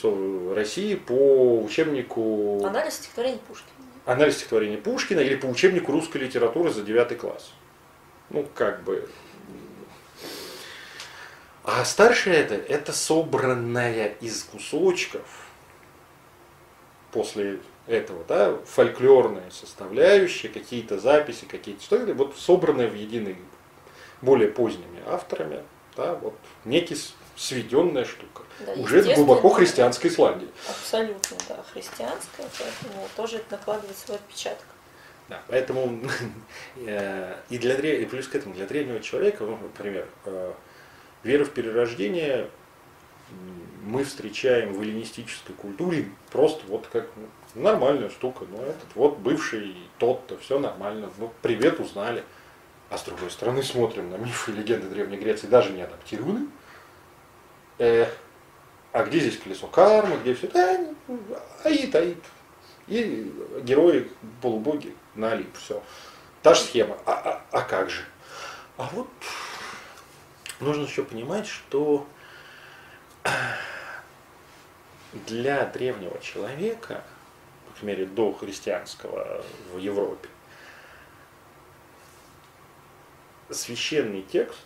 России по учебнику... Анализ стихотворения Пушкина. Анализ стихотворения Пушкина или по учебнику русской литературы за девятый класс. Ну, как бы... А старшее это, это собранная из кусочков после этого, да, фольклорная составляющая, какие-то записи, какие-то истории, вот собранные в единый, более поздними авторами, да, вот некий сведенная штука. Да, Уже глубоко христианской Исландии. Абсолютно, да, христианская, поэтому тоже это накладывает свой отпечаток. Да, поэтому э, и для и плюс к этому для древнего человека, ну, например, э, вера в перерождение мы встречаем в эллинистической культуре просто вот как ну, нормальная штука. Ну, этот вот бывший тот-то, все нормально. Ну, привет, узнали. А с другой стороны смотрим на мифы и легенды Древней Греции, даже не адаптированы. Э, а где здесь колесо кармы, где все? Да, аид, аид. И герои полубоги на Олимп, все. Та же схема. А, а, а как же? А вот нужно еще понимать, что для древнего человека, крайней мере до христианского в Европе, священный текст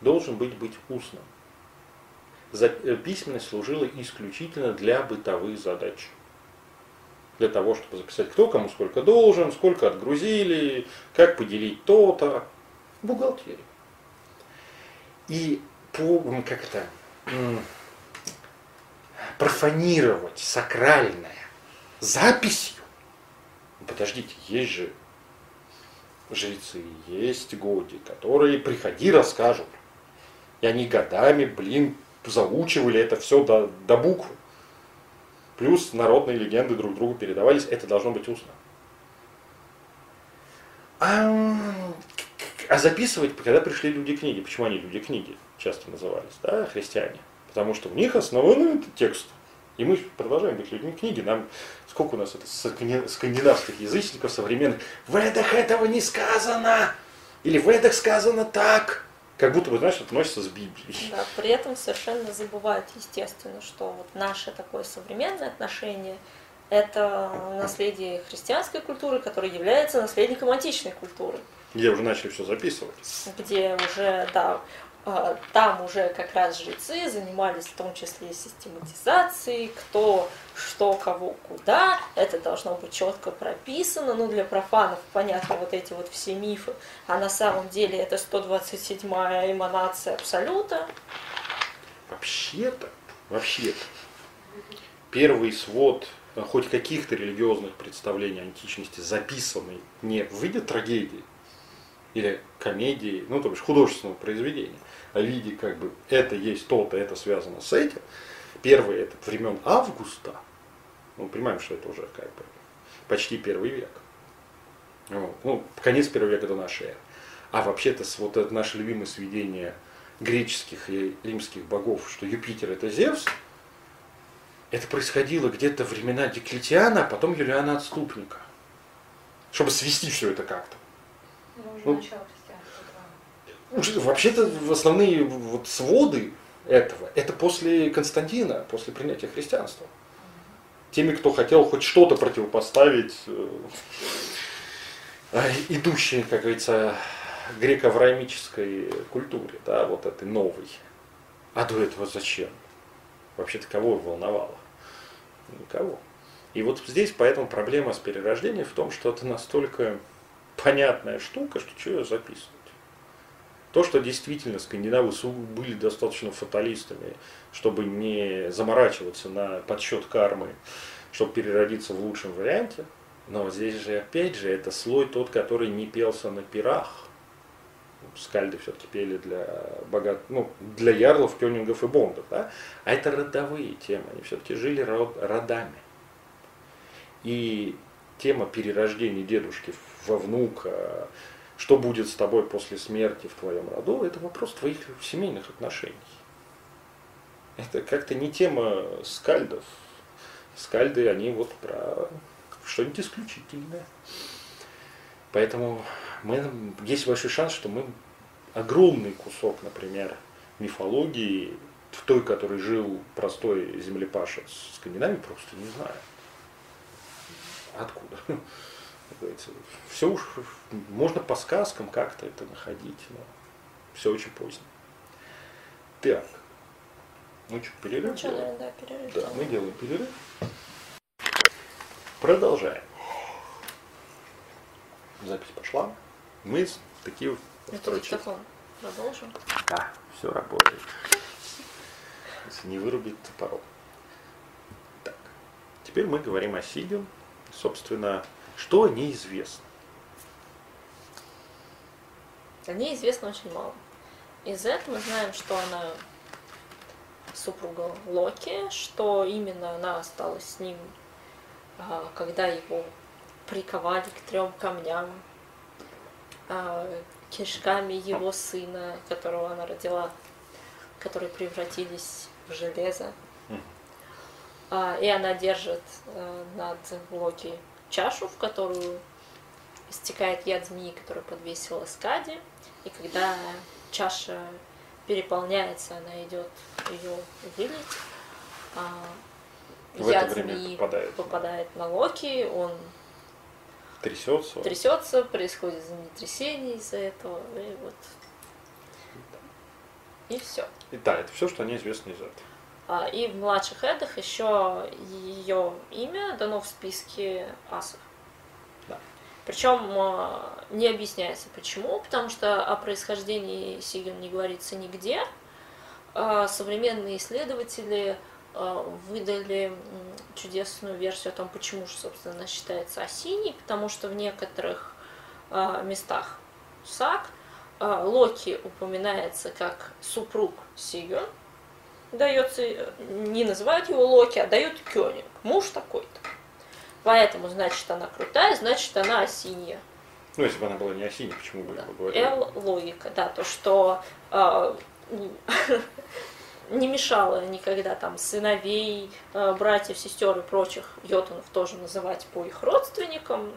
должен быть, быть устным. Э, письменность служила исключительно для бытовых задач. Для того, чтобы записать, кто кому сколько должен, сколько отгрузили, как поделить то-то. Бухгалтерия. И по, как это, профанировать сакральное записью, подождите, есть же жрецы, есть годи, которые приходи расскажут. И они годами, блин, заучивали это все до, до буквы. Плюс народные легенды друг другу передавались, это должно быть устно. А, а записывать, когда пришли люди книги, почему они люди книги часто назывались, да, христиане? Потому что у них основной этот текст. И мы продолжаем быть людьми книги. Нам сколько у нас это скандинавских язычников современных. В Эдах этого не сказано. Или в Эдах сказано так. Как будто бы, знаешь, относится с Библией. Да, при этом совершенно забывают, естественно, что вот наше такое современное отношение – это наследие христианской культуры, которое является наследником античной культуры. Где уже начали все записывать. Где уже, да, там уже как раз жрецы занимались в том числе систематизацией, кто, что, кого, куда. Это должно быть четко прописано. Ну, для профанов, понятно, вот эти вот все мифы. А на самом деле это 127-я эманация Абсолюта. Вообще-то, вообще-то, первый свод э, хоть каких-то религиозных представлений античности записанный не в виде трагедии или комедии, ну, то есть художественного произведения, о виде как бы это есть то-то, это связано с этим. Первый это времен Августа. Ну, мы понимаем, что это уже как бы почти первый век. Вот. Ну, конец первого века до нашей эры. А вообще-то вот это наше любимое сведение греческих и римских богов, что Юпитер это Зевс, это происходило где-то времена Диклетиана, а потом Юлиана Отступника. Чтобы свести все это как-то. Ну, Вообще-то основные вот своды этого, это после Константина, после принятия христианства. Теми, кто хотел хоть что-то противопоставить э, идущей, как говорится, греко-авраамической культуре, да, вот этой новой. А до этого зачем? Вообще-то кого волновало? Никого. И вот здесь поэтому проблема с перерождением в том, что это настолько понятная штука, что что ее записывать. То, что действительно скандинавы были достаточно фаталистами, чтобы не заморачиваться на подсчет кармы, чтобы переродиться в лучшем варианте. Но здесь же, опять же, это слой тот, который не пелся на пирах. Скальды все-таки пели для богат, ну, для ярлов, кёнингов и бондов, да? А это родовые темы, они все-таки жили род, родами. И тема перерождения дедушки во внука, что будет с тобой после смерти в твоем роду, это вопрос твоих семейных отношений. Это как-то не тема скальдов. Скальды, они вот про что-нибудь исключительное. Поэтому мы, есть большой шанс, что мы огромный кусок, например, мифологии, в той, которой жил простой землепаша с Скандинавии, просто не знаю. Откуда? Все уж можно по сказкам как-то это находить, но все очень поздно. Так. Ну что, перерыв? Что, наверное, да, перерыв. Да, мы делаем перерыв. Продолжаем. Запись пошла. Мы такие диктофон. Продолжим. Да, все работает. Если не вырубить топором. Так. Теперь мы говорим о Сиге. Собственно, что о ней известно? О ней известно очень мало. Из этого мы знаем, что она супруга Локи, что именно она осталась с ним, а, когда его приковали к трем камням, а, кишками его сына, которого она родила, которые превратились в железо. А, и она держит э, над Локи чашу, в которую истекает яд змеи, которую подвесила Скади. И когда чаша переполняется, она идет ее вылить. А, В яд змеи попадает. попадает на Локи, он Трясется. трясется, происходит землетрясение из-за этого, и вот. И все. И да, это все, что о ней известно из этого. А, И в младших эдах еще ее имя дано в списке асов. Да. Причем а, не объясняется почему, потому что о происхождении Сиген не говорится нигде. А Современные исследователи выдали чудесную версию о том, почему же, собственно, она считается осиней, потому что в некоторых местах саг а, Локи упоминается как супруг Сиген, дается, не называют его Локи, а дают Кёниг, муж такой-то. Поэтому, значит, она крутая, значит, она осинья. Ну, если бы она была не осиней, почему бы Да. говорили? Л логика, да, то, что а, не мешало никогда там сыновей, а, братьев, сестер и прочих йотунов тоже называть по их родственникам.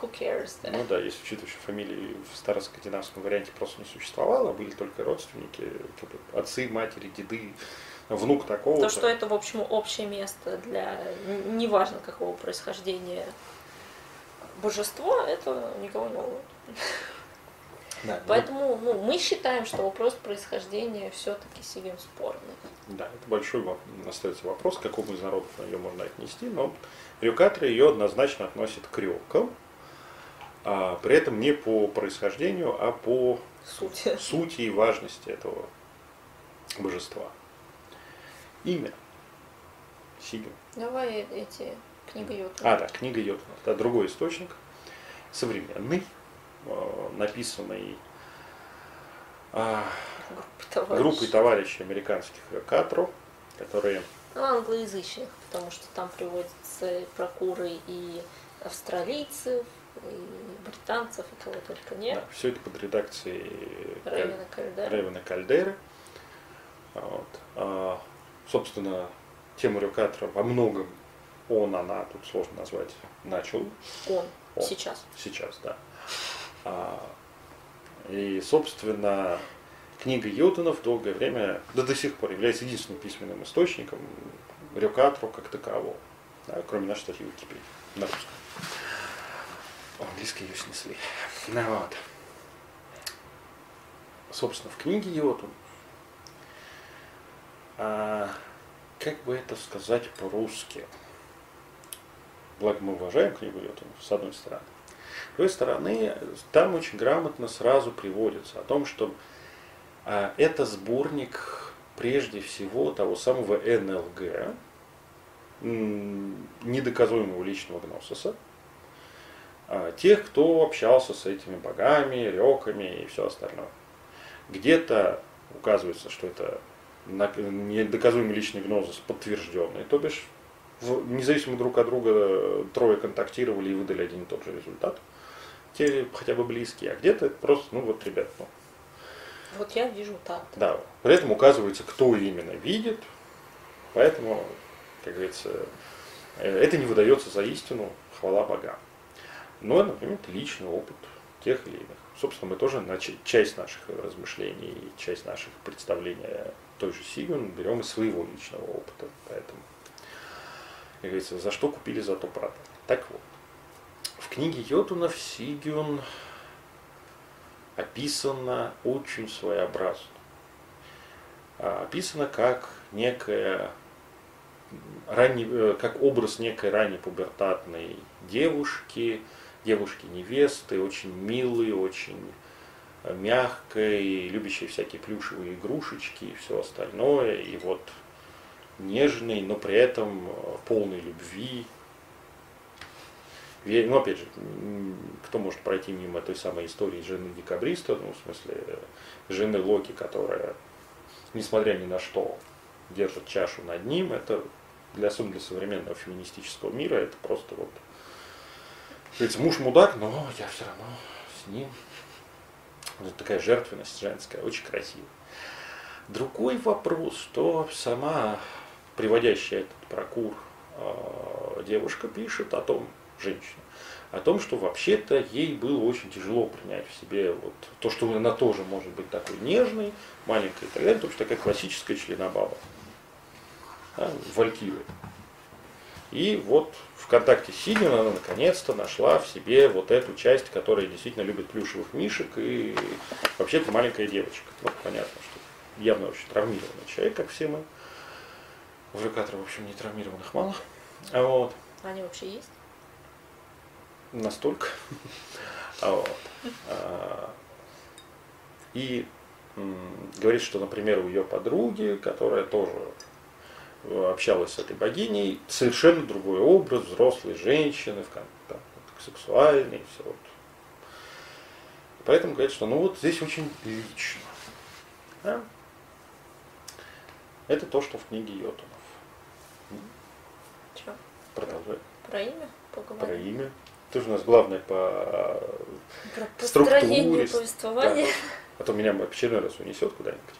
Who cares, да? Ну да, если учитывать, что фамилии в староскандинавском варианте просто не существовало, были только родственники, как бы отцы, матери, деды, внук такого. То, что это, в общем, общее место для неважно какого происхождения божество, это никого не волнует. Да, Поэтому ну, мы считаем, что вопрос происхождения все-таки сильно спорный. Да, это большой остается вопрос, к какому из народов ее можно отнести, но рюкатры ее однозначно относят к рюкам, а при этом не по происхождению, а по Суть. сути и важности этого божества. Имя. Сигин. Давай эти книги Йотуна. А, да, книга Йотунов. Это другой источник, современный, э, написанный а, Группы товарищей. группой товарищей американских катров, которые Ну, англоязычных, потому что там приводятся прокуры и австралийцев, и британцев, и кого только нет. все это под редакцией Рейвена Кальдера. Рейвена. Вот. А, собственно, тему Рюкатора во многом он, она, тут сложно назвать, начал Он. Он. Сейчас. сейчас, да. А, и, собственно, книга Йотунов долгое время, да до сих пор, является единственным письменным источником Рюкатру как такового, да, кроме нашей статьи в Википедии, на русском. В английской ее снесли. Ну, вот. Собственно, в книге Йотун, а, как бы это сказать по-русски, благо мы уважаем книгу Йотун, с одной стороны. С другой стороны, там очень грамотно сразу приводится о том, что а, это сборник прежде всего того самого НЛГ, недоказуемого личного гносиса, тех, кто общался с этими богами, реками и все остальное. Где-то указывается, что это недоказуемый личный гнозис подтвержденный, то бишь независимо друг от друга трое контактировали и выдали один и тот же результат, те хотя бы близкие, а где-то просто, ну вот, ребят, ну, Вот я вижу так. да, при этом указывается, кто именно видит, поэтому, как говорится, э, это не выдается за истину, хвала богам. Но, например, это личный опыт тех или иных. Собственно, мы тоже часть наших размышлений, часть наших представлений той же Сигун берем из своего личного опыта. Поэтому, как говорится, за что купили, за то продали. Так вот, в книге Йотунов Сигюн описано очень своеобразно. А, описано как некая ранне, э, как образ некой ранней пубертатной девушки, девушки-невесты, очень милой, очень мягкой, любящей всякие плюшевые игрушечки и все остальное, и вот нежной, но при этом э, полной любви. Ну, опять же, кто может пройти мимо той самой истории жены декабриста, ну, в смысле, жены Локи, которая, несмотря ни на что, держит чашу над ним, это для, для современного феминистического мира, это просто вот, говорится, муж мудак, но я все равно с ним. Это такая жертвенность женская, очень красивая. Другой вопрос, что сама приводящая этот прокур э, девушка пишет о том, женщина, о том, что вообще-то ей было очень тяжело принять в себе вот то, что она тоже может быть такой нежной, маленькой и так далее, потому что такая классическая членобаба, да, валькирия. И вот в контакте с Сидин она наконец-то нашла в себе вот эту часть, которая действительно любит плюшевых мишек и вообще-то маленькая девочка. Вот понятно, что явно очень травмированный человек, как все мы. ЖК, в общем, не травмированных мало. А вот. Они вообще есть? Настолько. А вот. А, и говорит, что, например, у ее подруги, которая тоже общалась с этой богиней, совершенно другой образ взрослой женщины, там, сексуальный, все вот. Поэтому говорит, что ну вот здесь очень лично. Да? Это то, что в книге Йотунов. Че? Продолжай. Про имя поговорим? Про имя. Ты же у нас главное по Про структуре. повествования. Да. А то меня в очередной раз унесет куда-нибудь.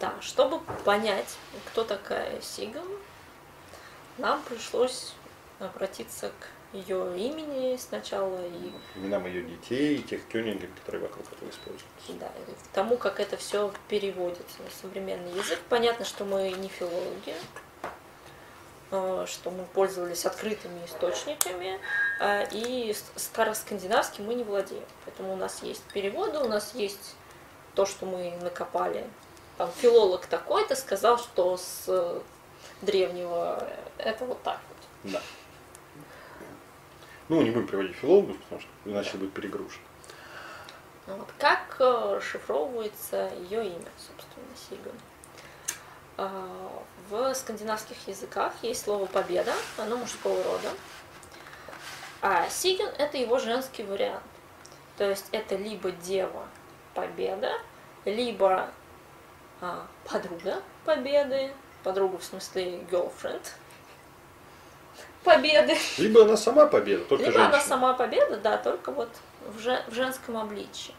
Да, чтобы понять, кто такая Сиган, нам пришлось обратиться к ее имени сначала и именам ее детей и тех кёнингов, которые вокруг этого используются. Да, и к тому, как это все переводится на современный язык. Понятно, что мы не филологи, э, что мы пользовались открытыми источниками, э, и староскандинавским мы не владеем. Поэтому у нас есть переводы, у нас есть то, что мы накопали там, филолог такой-то сказал, что с э, древнего это вот так вот. Да. Ну, не будем приводить филологов, потому что иначе будет перегружен. Ну вот. Как э, расшифровывается ее имя, собственно, Сиган? А, в скандинавских языках есть слово «победа», оно мужского рода. А Сиган – это его женский вариант. То есть это либо дева победа, либо подруга победы, подруга в смысле girlfriend победы. Либо она сама победа, только Либо женщина. она сама победа, да, только вот в, же, в женском обличии.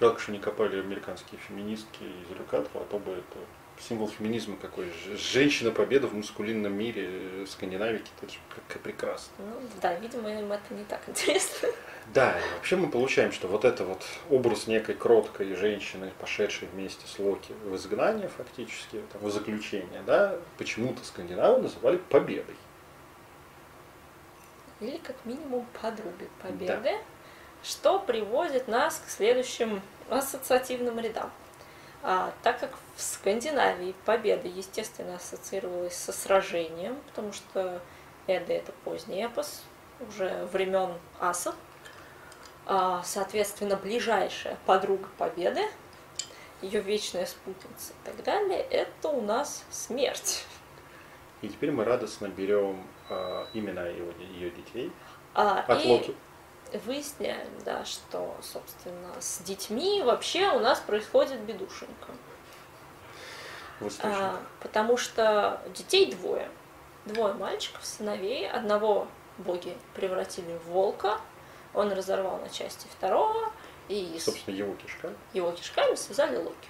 Жалко, что не копали американские феминистки из Люкатова, а то бы это символ феминизма какой. Женщина победа в мускулинном мире э, Скандинавики, это же как прекрасно. Ну да, видимо, им это не так интересно. Да, и вообще мы получаем, что вот это вот образ некой кроткой женщины, пошедшей вместе с Локи в изгнание фактически, там, в заключение, да, почему-то скандинавы называли победой. Или как минимум подругой победы, да. что приводит нас к следующим ассоциативным рядам. А, так как в Скандинавии победа, естественно, ассоциировалась со сражением, потому что Эда это поздний эпос, уже времен асов, а, соответственно, ближайшая подруга Победы, ее вечная спутница и так далее, это у нас смерть. И теперь мы радостно берем э, имена его, ее детей а, от и Локи. Выясняем, да, что, собственно, с детьми вообще у нас происходит бедушенька. А, потому что детей двое. Двое мальчиков, сыновей. Одного боги превратили в волка, он разорвал на части второго, и Собственно, его кишка. Его кишками связали Локи.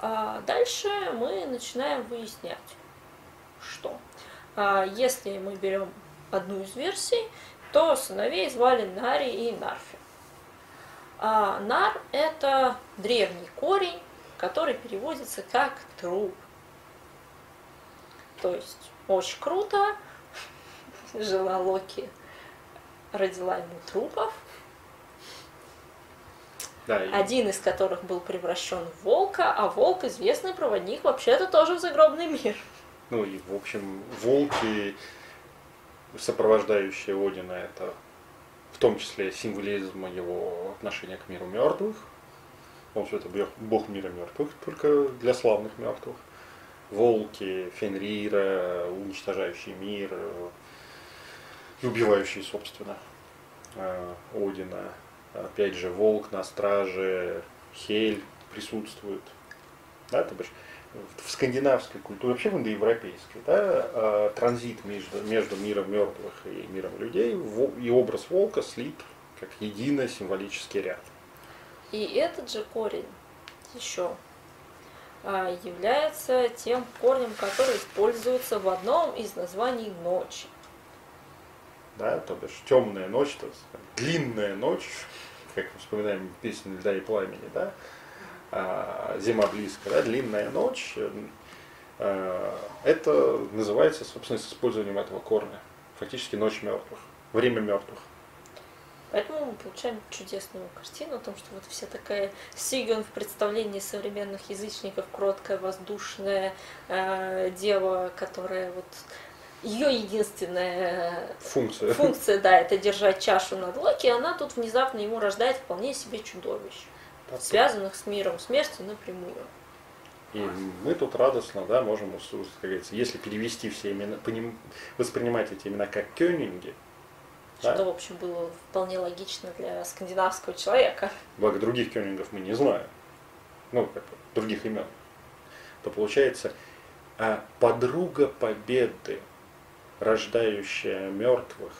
А дальше мы начинаем выяснять, что а если мы берем одну из версий, то сыновей звали Нари и Нарфи. А нар – это древний корень, который переводится как труп. То есть очень круто, жила Локи, родила ему трупов, Да, и- один из которых был превращен в волка, а волк известный проводник вообще-то тоже в загробный мир. Ну и, в общем, волки, сопровождающие Одина, это в том числе символизм его отношения к миру мертвых. Он что это бог- мира мертвых, только для славных мертвых. Волки, Фенрира, уничтожающий мир, э, и убивающий, собственно, э, Одина. Опять же, волк на страже, Хель присутствует. Да, то бишь, в скандинавской культуре, вообще в индоевропейской, да, э, транзит между, между миром мертвых и миром людей и образ волка слит как единый символический ряд. И этот же корень еще а, является тем корнем, который используется в одном из названий ночи. Да, то бишь темная ночь, то есть длинная ночь, как мы вспоминаем песню «Льда и пламени», да, а, зима близко, да, длинная ночь, э, это называется, собственно, с использованием этого корня. Фактически ночь мертвых, время мертвых. Поэтому мы получаем чудесную картину о том, что вот вся такая Сигюн в представлении современных язычников, кроткая, воздушная э, дева, которая вот ее единственная Функция. функция, да, это держать чашу над Локи, она тут внезапно ему рождает вполне себе чудовищ, связанных с миром смерти напрямую. И мы тут радостно, да, можем, как говорится, если перевести все имена, поним- воспринимать эти имена как кёнинги, Да. Что, в общем, было вполне логично для скандинавского человека. благо других кёнингов мы не знаем, ну, как бы, других имен, то получается а, подруга победы, рождающая мертвых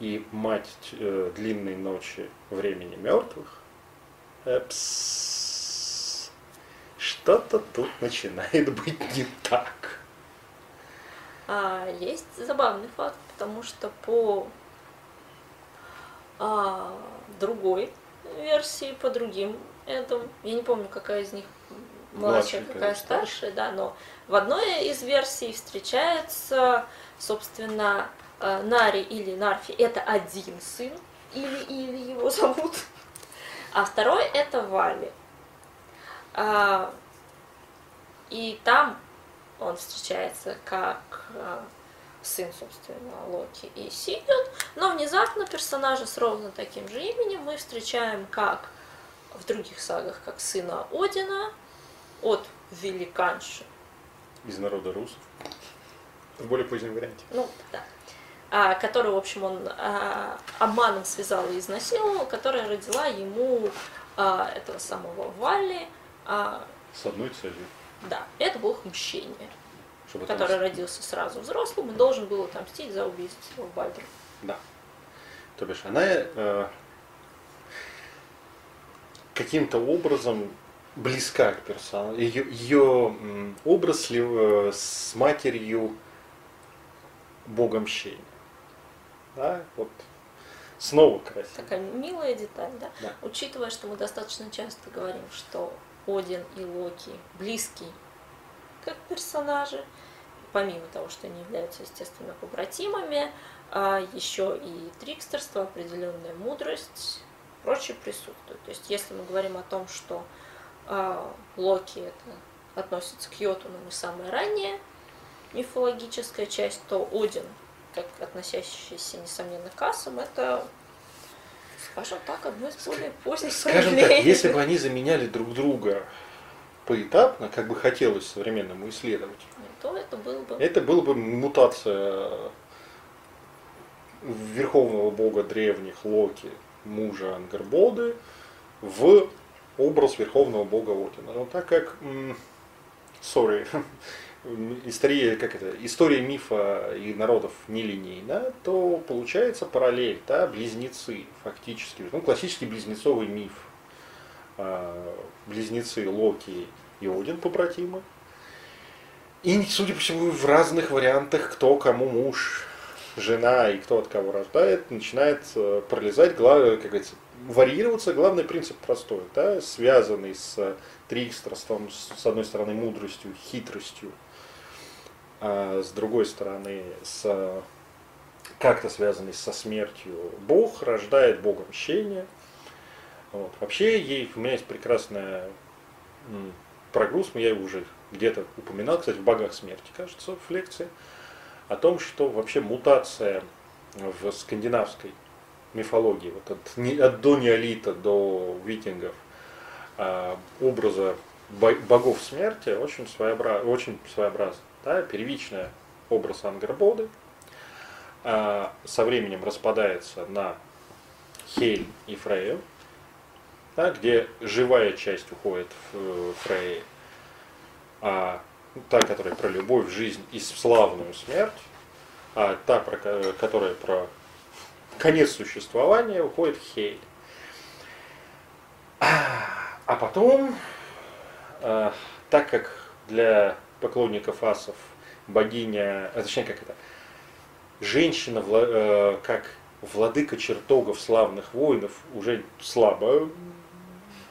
и мать э, длинной ночи времени мертвых, что-то тут начинает быть не так. А есть забавный факт, потому что по а, другой версии, по другим Эдам, я не помню, какая из них младшая, какая старшая, да, но в одной из версий встречается, собственно, э, Нари или Нарфи, это один сын, или, или его зовут, а второй это Вали. А, и там он встречается как э, сын, собственно, Локи и Сигюн, но внезапно персонажа с ровно таким же именем мы встречаем как в других сагах, как сына Одина от великанши, Из народа русов. В более позднем варианте. ну да, а, которую, в общем, он а, обманом связал и изнасиловал, которая родила ему а, этого самого Валли, а, С одной целью. да, это бог мщения, Чтобы который отомстить. родился сразу взрослым и должен был отомстить за убийство Бальдра. Да. То бишь она э, каким-то образом близка к персонажу. Ее, ее образ э, с матерью Бога мщения. Да, вот снова красиво. Такая милая деталь, да? Да. Учитывая, что мы достаточно часто говорим, что Один и Локи близки как персонажи, помимо того, что они являются, естественно, побратимами, а еще и трикстерство, определенная мудрость, прочее присутствует. То есть, если мы говорим о том, что а, Локи это относится к Йотунам и самая ранняя мифологическая часть, то Один, как относящийся, несомненно, к асам, это, скажем так, одно из более поздних Скажем так, если бы они заменяли друг друга поэтапно, как бы хотелось современному исследователю, то это было бы... Это была бы мутация верховного бога древних Локи, мужа Ангербоды, в образ верховного бога Одина. Но так как, sorry, история, как это, история мифа и народов нелинейна, то получается параллель, да, близнецы фактически, ну, классический близнецовый миф. А, Близнецы Локи и Один побратимы, и, судя по всему, в разных вариантах, кто кому муж. жена и кто от кого рождает, начинает э, пролезать, как говорится, варьироваться. Главный принцип простой, да, связанный с трикстерством, с одной стороны мудростью, хитростью, а с другой стороны с как-то связанный со смертью. Бог рождает Бога мщения. Вот. Вообще, ей, у меня есть прекрасная прогруз, я его уже где-то упоминал, кстати, в «Богах смерти», кажется, в лекции, о том, что вообще мутация в скандинавской мифологии, вот от, от до неолита до викингов, а, образа богов смерти очень, своеобраз, очень своеобразно. Да? Первичный образ Ангербоды а, со временем распадается на Хель и Фрею, да, где живая часть уходит в Фрей, а та, которая про любовь, жизнь и славную смерть, а та, про, которая про конец существования, уходит в Хель. А потом, а, так как для поклонников асов богиня, а точнее как это, женщина э, как владыка чертогов славных воинов уже слабо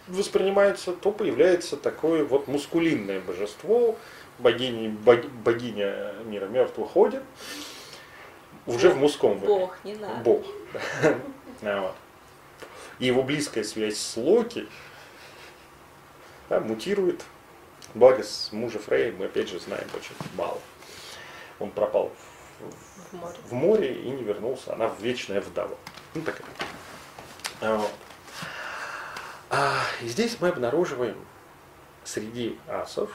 воспринимается, то появляется такое вот мускулинное божество, богиня, богиня мира мертвых ходит, уже Бог, в мужском виде. Бог, не надо. Бог. Вот. И его близкая связь с Локи да, мутирует. Благо с мужа Фрея мы опять же знаем очень мало. Он пропал в, в, море. в море и не вернулся. Она вечная вдова. Ну так вот. А, и здесь мы обнаруживаем среди асов,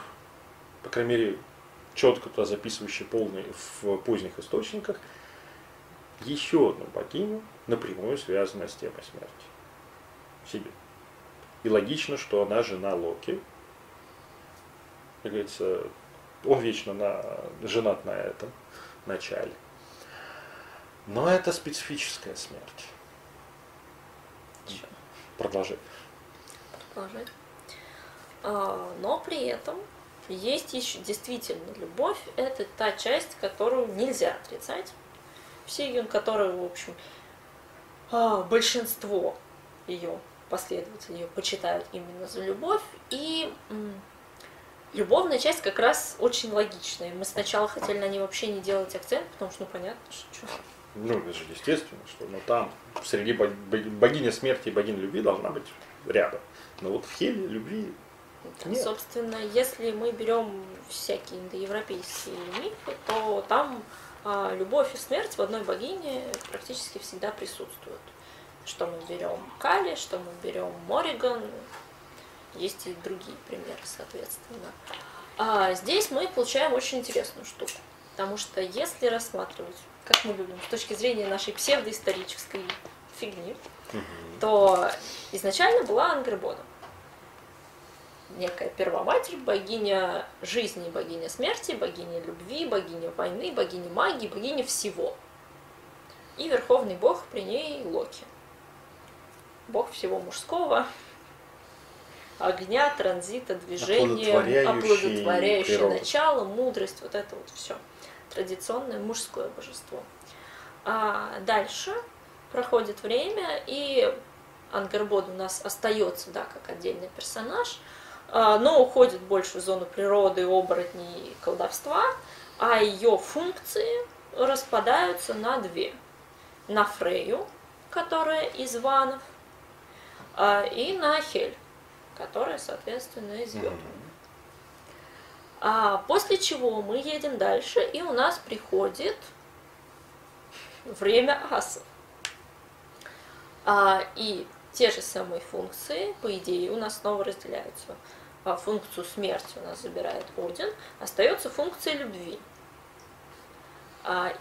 по крайней мере, четко туда записывающие полные в поздних источниках, еще одну богиню, напрямую связанную с темой смерти. Себе. И логично, что она жена Локи. Как говорится, он вечно на, женат на этом начале. Но это специфическая смерть. Продолжай продолжать. А, но при этом есть еще действительно любовь. Это та часть, которую нельзя отрицать. Сигюн, которую, в общем, а, большинство ее последователей ее почитают именно за любовь. И любовная часть как раз очень логичная. Мы сначала хотели на ней вообще не делать акцент, потому что, ну, понятно, что... Ну, это же естественно, что но там среди богини смерти и богини любви должна быть рядом. Но вот в Хеле любви нет. Собственно, если мы берем всякие индоевропейские мифы, то там а, любовь и смерть в одной богине практически всегда присутствуют. Что мы берем Кали, что мы берем Мориган, есть и другие примеры, соответственно. А здесь мы получаем очень интересную штуку. Потому что если рассматривать, как мы любим, с точки зрения нашей псевдоисторической фигни, угу. то изначально была Ангребода. Некая первоматерь, богиня жизни, богиня смерти, богиня любви, богиня войны, богиня магии, богиня всего. И верховный бог при ней Локи. Бог всего мужского, огня, транзита, движения, оплодотворяющее начало, мудрость, вот это вот все. Традиционное мужское божество. А дальше проходит время, и Ангербод у нас остается, да, как отдельный персонаж, а, но уходит больше в зону природы, оборотней и колдовства, а ее функции распадаются на две. На Фрею, которая из ванов, а, и на Хель, которая, соответственно, из Йота. А после чего мы едем дальше, и у нас приходит время асов. А, и те же самые функции, по идее, у нас снова разделяются. А функцию смерти у нас забирает Один, остается функция любви. А,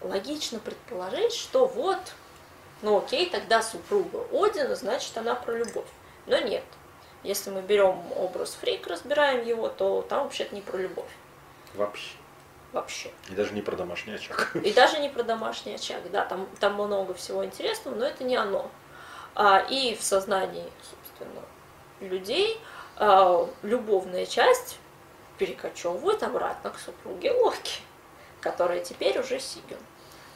логично предположить, что вот, ну окей, тогда супруга Одина, значит она про любовь. Но нет. Если мы берем образ Фрик, разбираем его, то там вообще-то не про любовь. Вообще вообще. И даже не про домашний очаг. И даже не про домашний очаг, да, там, там много всего интересного, но это не оно. А, и в сознании, собственно, людей а, любовная часть перекочевывает обратно к супруге Локи, которая теперь уже Сигюн.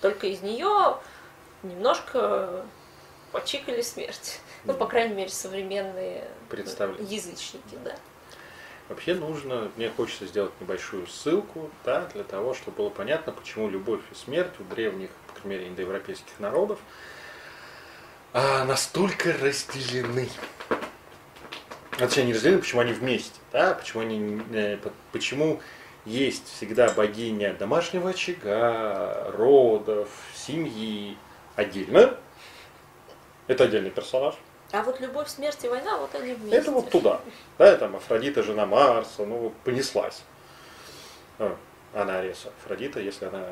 Только из нее немножко почикали смерть. Ну, по крайней мере, современные язычники, да. Вообще нужно, мне хочется сделать небольшую ссылку, да, для того, чтобы было понятно, почему любовь и смерть у древних, по крайней мере, индоевропейских народов а, настолько разделены. Вообще они разделены, почему они вместе, да, почему они, э, почему есть всегда богиня домашнего очага, родов, семьи отдельно. Это отдельный персонаж. А вот любовь, смерть и война, вот они вместе. Это вот туда. Да, там Афродита, жена Марса, ну, понеслась. А, она Ареса. Афродита, если она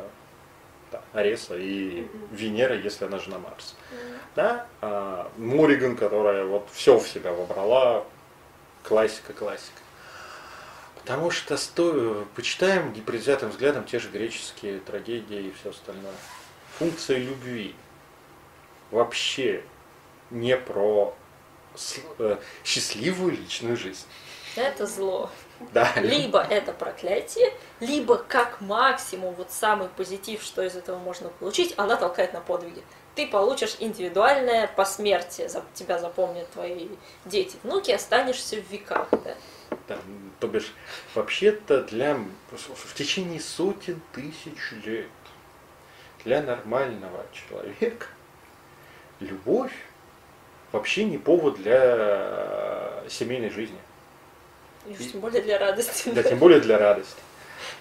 да, Ареса, и mm-hmm. Венера, если она жена Марса. Mm-hmm. Да? А Мориган, которая вот все в себя вобрала, классика, классика. Потому что сто... почитаем непредвзятым взглядом те же греческие трагедии и все остальное. Функция любви вообще не про э, счастливую личную жизнь. Это зло. Да. Либо это проклятие, либо как максимум вот самый позитив, что из этого можно получить, она толкает на подвиги. Ты получишь индивидуальное посмертие, за тебя запомнят твои дети, внуки, останешься в веках. Да? Да, то бишь, вообще-то для в течение сотен тысяч лет для нормального человека любовь вообще не повод для э, семейной жизни. И тем более для радости. Да, тем более для радости.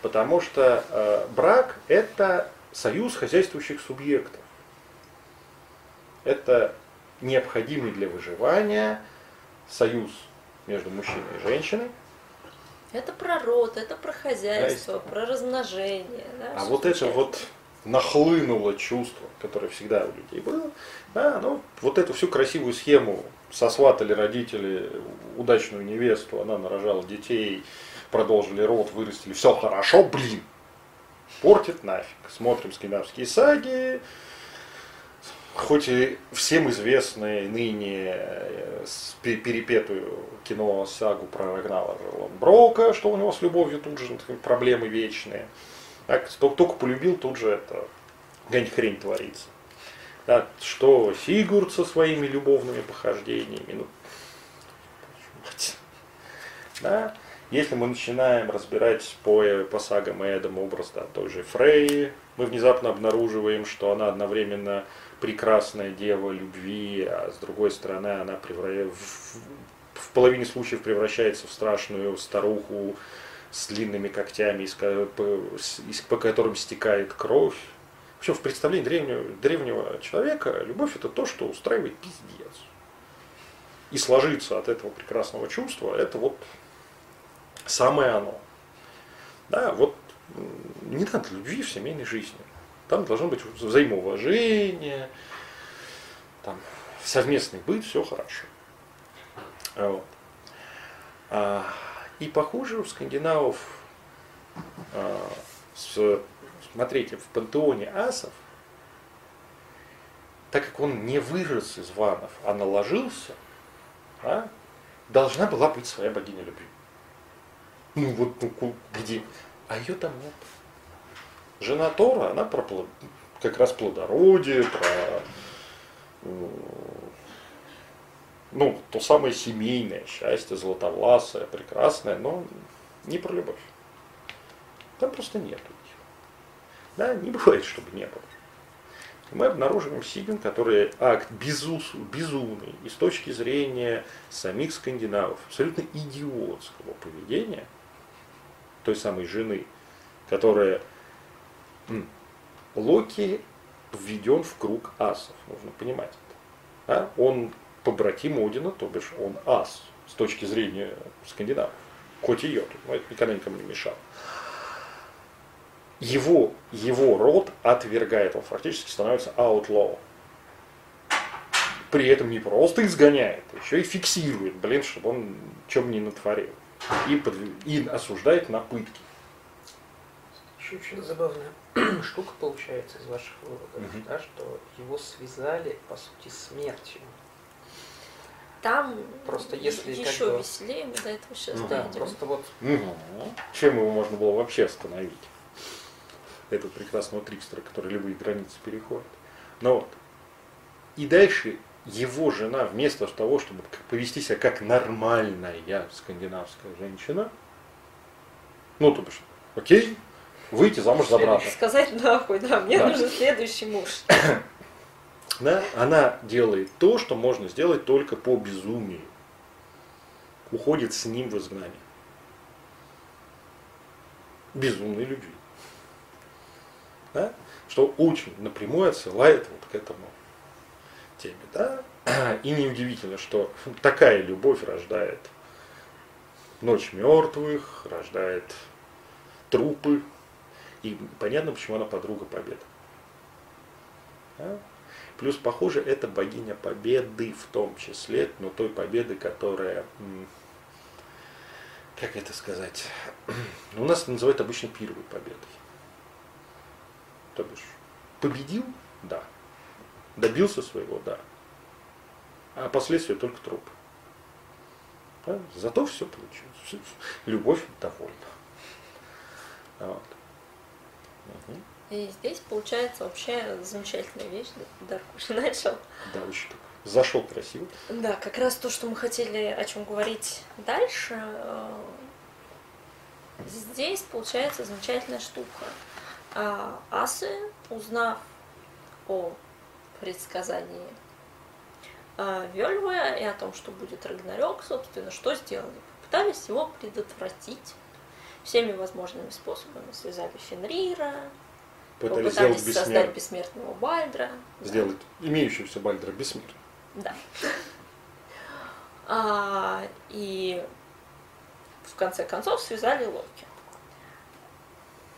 Потому что э, брак – это союз хозяйствующих субъектов. Это необходимый для выживания союз между мужчиной и женщиной. Это про род, это про хозяйство, да, про размножение. Да, а вот это вот нахлынуло чувство, которое всегда у людей было, да, ну, вот эту всю красивую схему сосватали родители удачную невесту, она нарожала детей, продолжили род, вырастили, все хорошо, блин, портит нафиг. Смотрим скандинавские саги, хоть и всем известные ныне э, перепетую кино сагу про Рагнара Брока, что у него с любовью тут же проблемы вечные. Так, только, полюбил, тут же это какая-нибудь хрень творится. Да, что Сигурд со своими любовными похождениями. Ну, да, если мы начинаем разбирать по, по сагам Эдам образ да, той же Фрей, мы внезапно обнаруживаем, что она одновременно прекрасная дева любви, а с другой стороны она превра... в, в половине случаев превращается в страшную старуху с длинными когтями, из, из, по которым стекает кровь. Вообще в представлении древнего, древнего человека любовь это то, что устраивает пиздец. И сложиться от этого прекрасного чувства, это вот самое оно. Да, вот не надо любви в семейной жизни. Там должно быть взаимоуважение, там, совместный быт, все хорошо. Вот. И похоже у скандинавов, а, смотрите, в пантеоне асов, так как он не вырос из ванов, а наложился, а, должна была быть своя богиня любви. Ну вот ну, где? А ее там нет. Жена Тора, она про как раз плодородие, про ну, то самое семейное счастье, золотовласое, прекрасное, но не про любовь. Там просто нету их. Да, не бывает, чтобы не было. И мы обнаруживаем Сигин, который акт безус, безумный и с точки зрения самих скандинавов, абсолютно идиотского поведения той самой жены, которая Локи введен в круг асов, нужно понимать это. Да? Он побратим Одина, то бишь он ас с точки зрения скандинавов, хоть и йод, но это никогда никому не мешало. Его, его род отвергает, он фактически становится outlaw. При этом не просто изгоняет, еще и фиксирует, блин, чтобы он чем не натворил. И, под, и осуждает на пытки. Еще очень забавная штука получается из ваших выводов, угу. да, что его связали, по сути, смертью. Там просто если еще как бы... веселее, мы до этого сейчас ну, да, просто вот. Угу. Чем его можно было вообще остановить? этого прекрасного трикстера, который любые границы переходит. Но вот. И дальше его жена, вместо того, чтобы повести себя как нормальная скандинавская женщина, ну, то бишь, окей, выйти замуж за брата. Сказать нахуй, да, мне Да. нужен следующий муж. Да, она делает то, что можно сделать только по безумию. Уходит с ним в изгнание. Безумной любви. Да? Что очень напрямую отсылает вот к этому теме. Да? И неудивительно, что такая любовь рождает ночь мертвых, рождает трупы. И понятно, почему она подруга победы. Да? Плюс, похоже, это богиня победы в том числе, но той победы, которая, как это сказать, у нас называют обычно первой победой. То бишь, победил, да. Добился своего, да. А последствия только труп. Да? Зато все получилось. Любовь довольна. Вот. Мгм. И здесь получается вообще замечательная вещь. Дарк уже начал. Да, очень так. Зашел красиво. Да, как раз то, что мы хотели о чем говорить дальше. э, Здесь получается замечательная штука. А асы, узнав о предсказании а, Вельвы и о том, что будет Рагнарёк, собственно, что сделали? Попытались его предотвратить всеми возможными способами. Связали Фенрира, Пытались попытались сделать создать бессмертным. бессмертного Бальдра. Да. Сделать имеющегося Бальдера бессмертным. Да. А, и в конце концов связали Локи.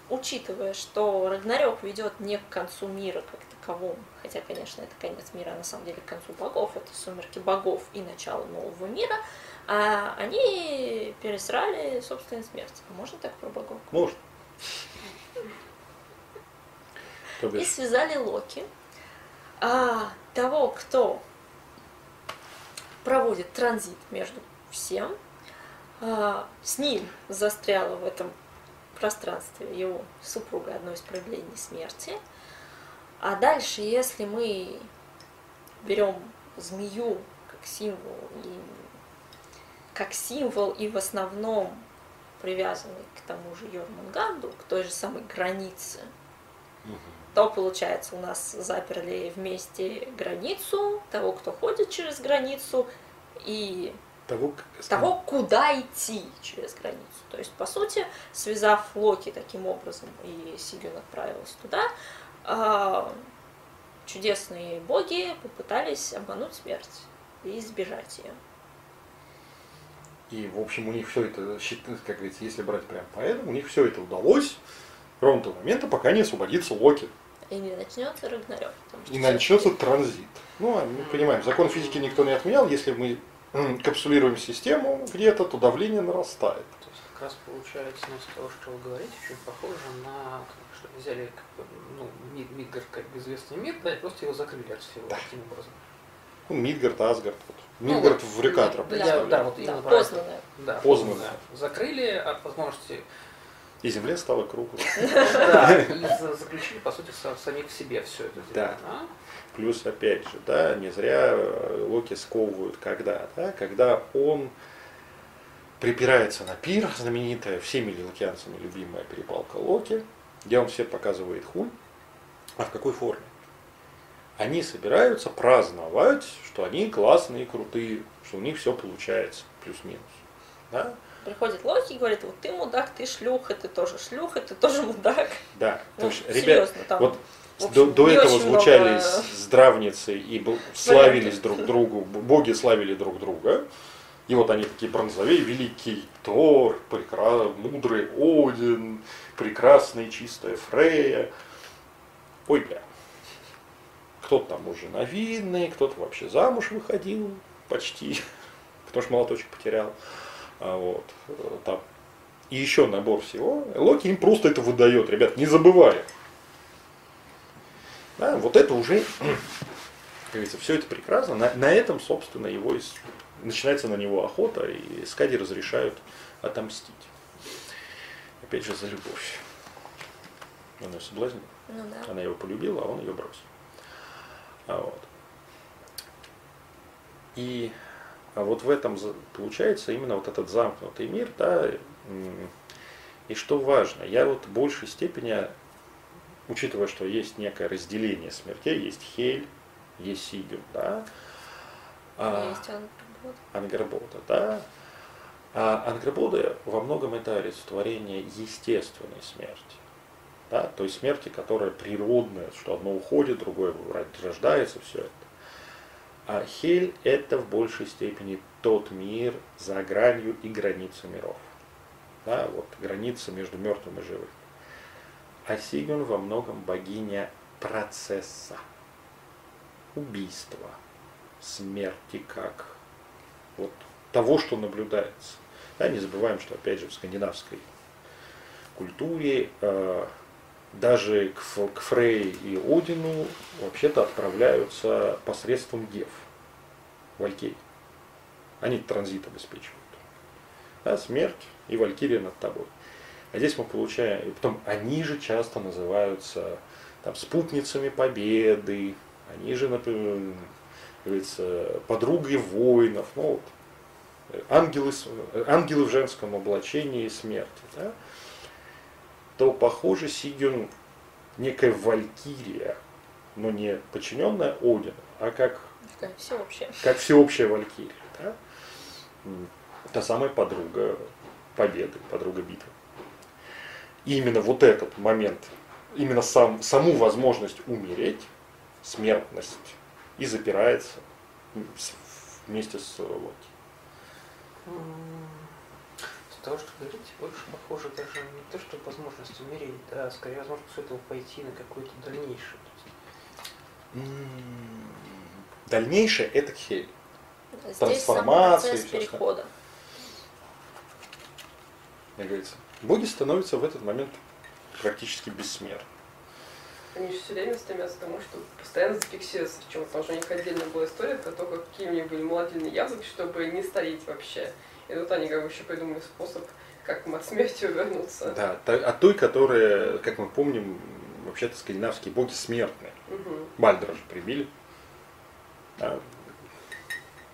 Учитывая, что Рагнарёк ведет не к концу мира как таковому, хотя, конечно, это конец мира, а на самом деле к концу богов, это сумерки богов и начало нового мира, а они пересрали собственную смерть. А можно так про богов? Может. И связали Локи. А того, кто проводит транзит между всем, а, с ним застряла в этом пространстве его супруга одно из проявлений смерти. А дальше, если мы берем змею как символ и как символ и в основном привязанный к тому же Йормунганду, к той же самой границе, то получается у нас заперли вместе границу, того, кто ходит через границу, и того, того, куда идти через границу. То есть, по сути, связав Локи таким образом, и Сигюн отправилась туда, а, чудесные боги попытались обмануть смерть и избежать ее. И, в общем, у них все это, как говорится, если брать прям поэтому, у них все это удалось ровно до того момента, пока не освободится Локи. И не начнется Рагнарёк. И начнется транзит. Ну, а мы понимаем, закон физики никто не отменял, если мы капсулируем систему где-то, то давление нарастает. То есть как раз получается, ну, из того, что вы говорите, очень похоже на что взяли как бы, ну, Мид- Мидгард как бы известный мир, да, и просто его закрыли от всего Да. таким образом. Ну, Мидгард, Асгард. Вот. Ну, Мидгард вот, в Рекатра да, да, вот Да, именно это. познанное. Да, Познанное. познанное. Закрыли от возможности И земля стала круглой. Да, и заключили, по сути, самих себе все это. Да. Плюс, опять же, да, не зря э, Локи сковывают когда, да, когда он припирается на пир, знаменитая всеми лилкианцами любимая перепалка Локи, где он всем показывает хуй, а в какой форме? Они собираются праздновать, что они классные крутые, что у них все получается, плюс-минус. Да? Приходит Локи и говорит, вот ты мудак, ты шлюха, ты тоже шлюха, ты тоже мудак. Да, Ну, то есть, ребят, серьезно, там, вот общем, до, до этого звучали много- здравницы и бл- славились друг другу, боги славили друг друга. И вот они такие бронзовее, великий Тор, прекра... мудрый Один, прекрасная и чистая Фрея. Ой, бля. Кто-то там уже новинный, кто-то вообще замуж выходил почти, потому что молоточек потерял. А вот, э, там. И еще набор всего. Локи им просто это выдает, ребят, не забываем. Да, вот это уже, как говорится, все это прекрасно. На, на этом, собственно, его и начинается на него охота, и Скади разрешают отомстить. Опять же, за любовь. Он ее соблазнил. Ну да. Она его полюбила, а он ее бросил. А вот. И а вот в этом получается именно вот этот замкнутый мир, да, и что важно, я вот в большей степени, учитывая, что есть некое разделение смертей, есть Хель, есть Сигюн, да, а- Есть. Ангербода, да. А Ангербода во многом это олицетворение естественной смерти. Да? То есть смерти, которая природная, что одно уходит, другое рождается, все это. А Хель это в большей степени тот мир за гранью и границей миров. Да, вот граница между мертвым и живым. А Сигюн во многом богиня процесса, убийства, смерти как вот того, что наблюдается. Да, не забываем, что опять же в скандинавской культуре э, даже к, к Фрей и Одину вообще-то отправляются посредством дев, валькирий. Они транзит обеспечивают. Да, смерть и валькирия над тобой. А здесь мы получаем, и потом они же часто называются там, спутницами победы, они же, например, говорится, подругой воинов, ну вот, ангелы, ангелы в женском облачении смерти, да, то, похоже, Сигюн некая валькирия, но не подчиненная Одину, а как, Такая всеобщая. как всеобщая валькирия. Да? Та самая подруга победы, подруга битвы. И именно вот этот момент, именно сам, саму возможность умереть, смертность, и запирается вместе с Локи. Того, что говорите, больше похоже даже не то, что возможность умереть, да, а скорее возможность с этого пойти на какой-то дальнейший. То есть, М, Дальнейшее это Хель. Здесь сам Трансформация и процесс перехода. Как говорится, боги становятся в этот момент практически бессмертны. Они же все время стремятся к тому, чтобы постоянно зафиксироваться. Причем там же у них отдельно была история про то, как какие у них были молодильные языки, чтобы не стареть вообще. И тут они как бы еще придумали способ, как им от смерти увернуться. Да, от той, которая, как мы помним, вообще-то скандинавские боги смертные. Мгм. Бальдера же прибили. Да,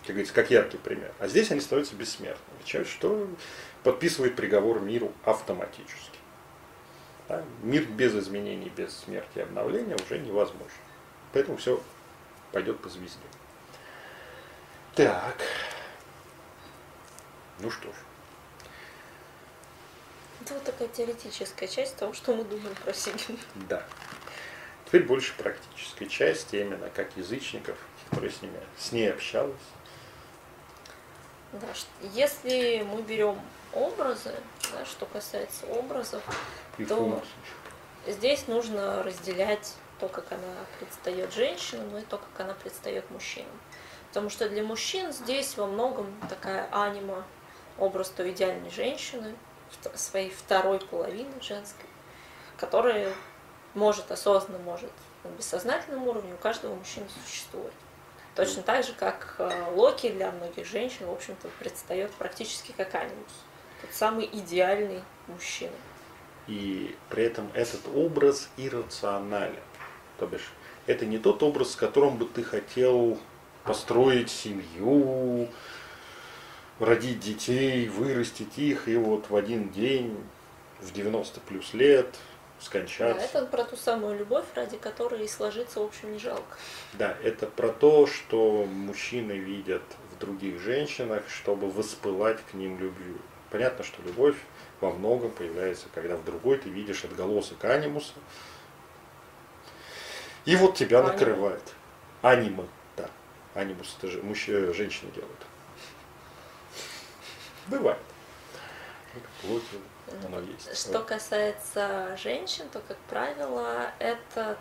как говорится, как яркий пример. А здесь они становятся бессмертными, что подписывает приговор миру автоматически. Да, Мир без изменений, без смерти и обновления уже невозможен. Поэтому все пойдет по звезде. Так. Ну что ж. Это вот такая теоретическая часть того, что мы думаем про Сигин. Да. Теперь больше практической части, именно как язычников, которые с ними, с ней общалась. Да, если мы берем образы, да, что касается образов, И То- здесь нужно разделять то, как она предстает женщинам, и то, как она предстает мужчинам. Потому что для мужчин здесь во многом такая анима, образ той идеальной женщины, своей второй половины женской, которая может осознанно, может на бессознательном уровне у каждого мужчины существует. Точно так же, как э, Локи для многих женщин, в общем-то, предстает практически как анимус. Тот самый идеальный мужчина. И при этом этот образ иррационален. То бишь, это не тот образ, с которым бы ты хотел построить семью, родить детей, вырастить их, и вот в один день, в 90 плюс лет, Да, скончаться. это про ту самую любовь, ради которой и сложиться, в общем, не жалко. Да, это про то, что мужчины видят в других женщинах, чтобы воспылать к ним любовью. Понятно, что любовь во многом появляется, когда в другой ты видишь отголосок анимуса, и вот тебя Аниме. накрывает. Аниме, да. Анимус это же мужчины, женщины делают. Бывает. Оно есть. Что касается женщин, то, как правило, это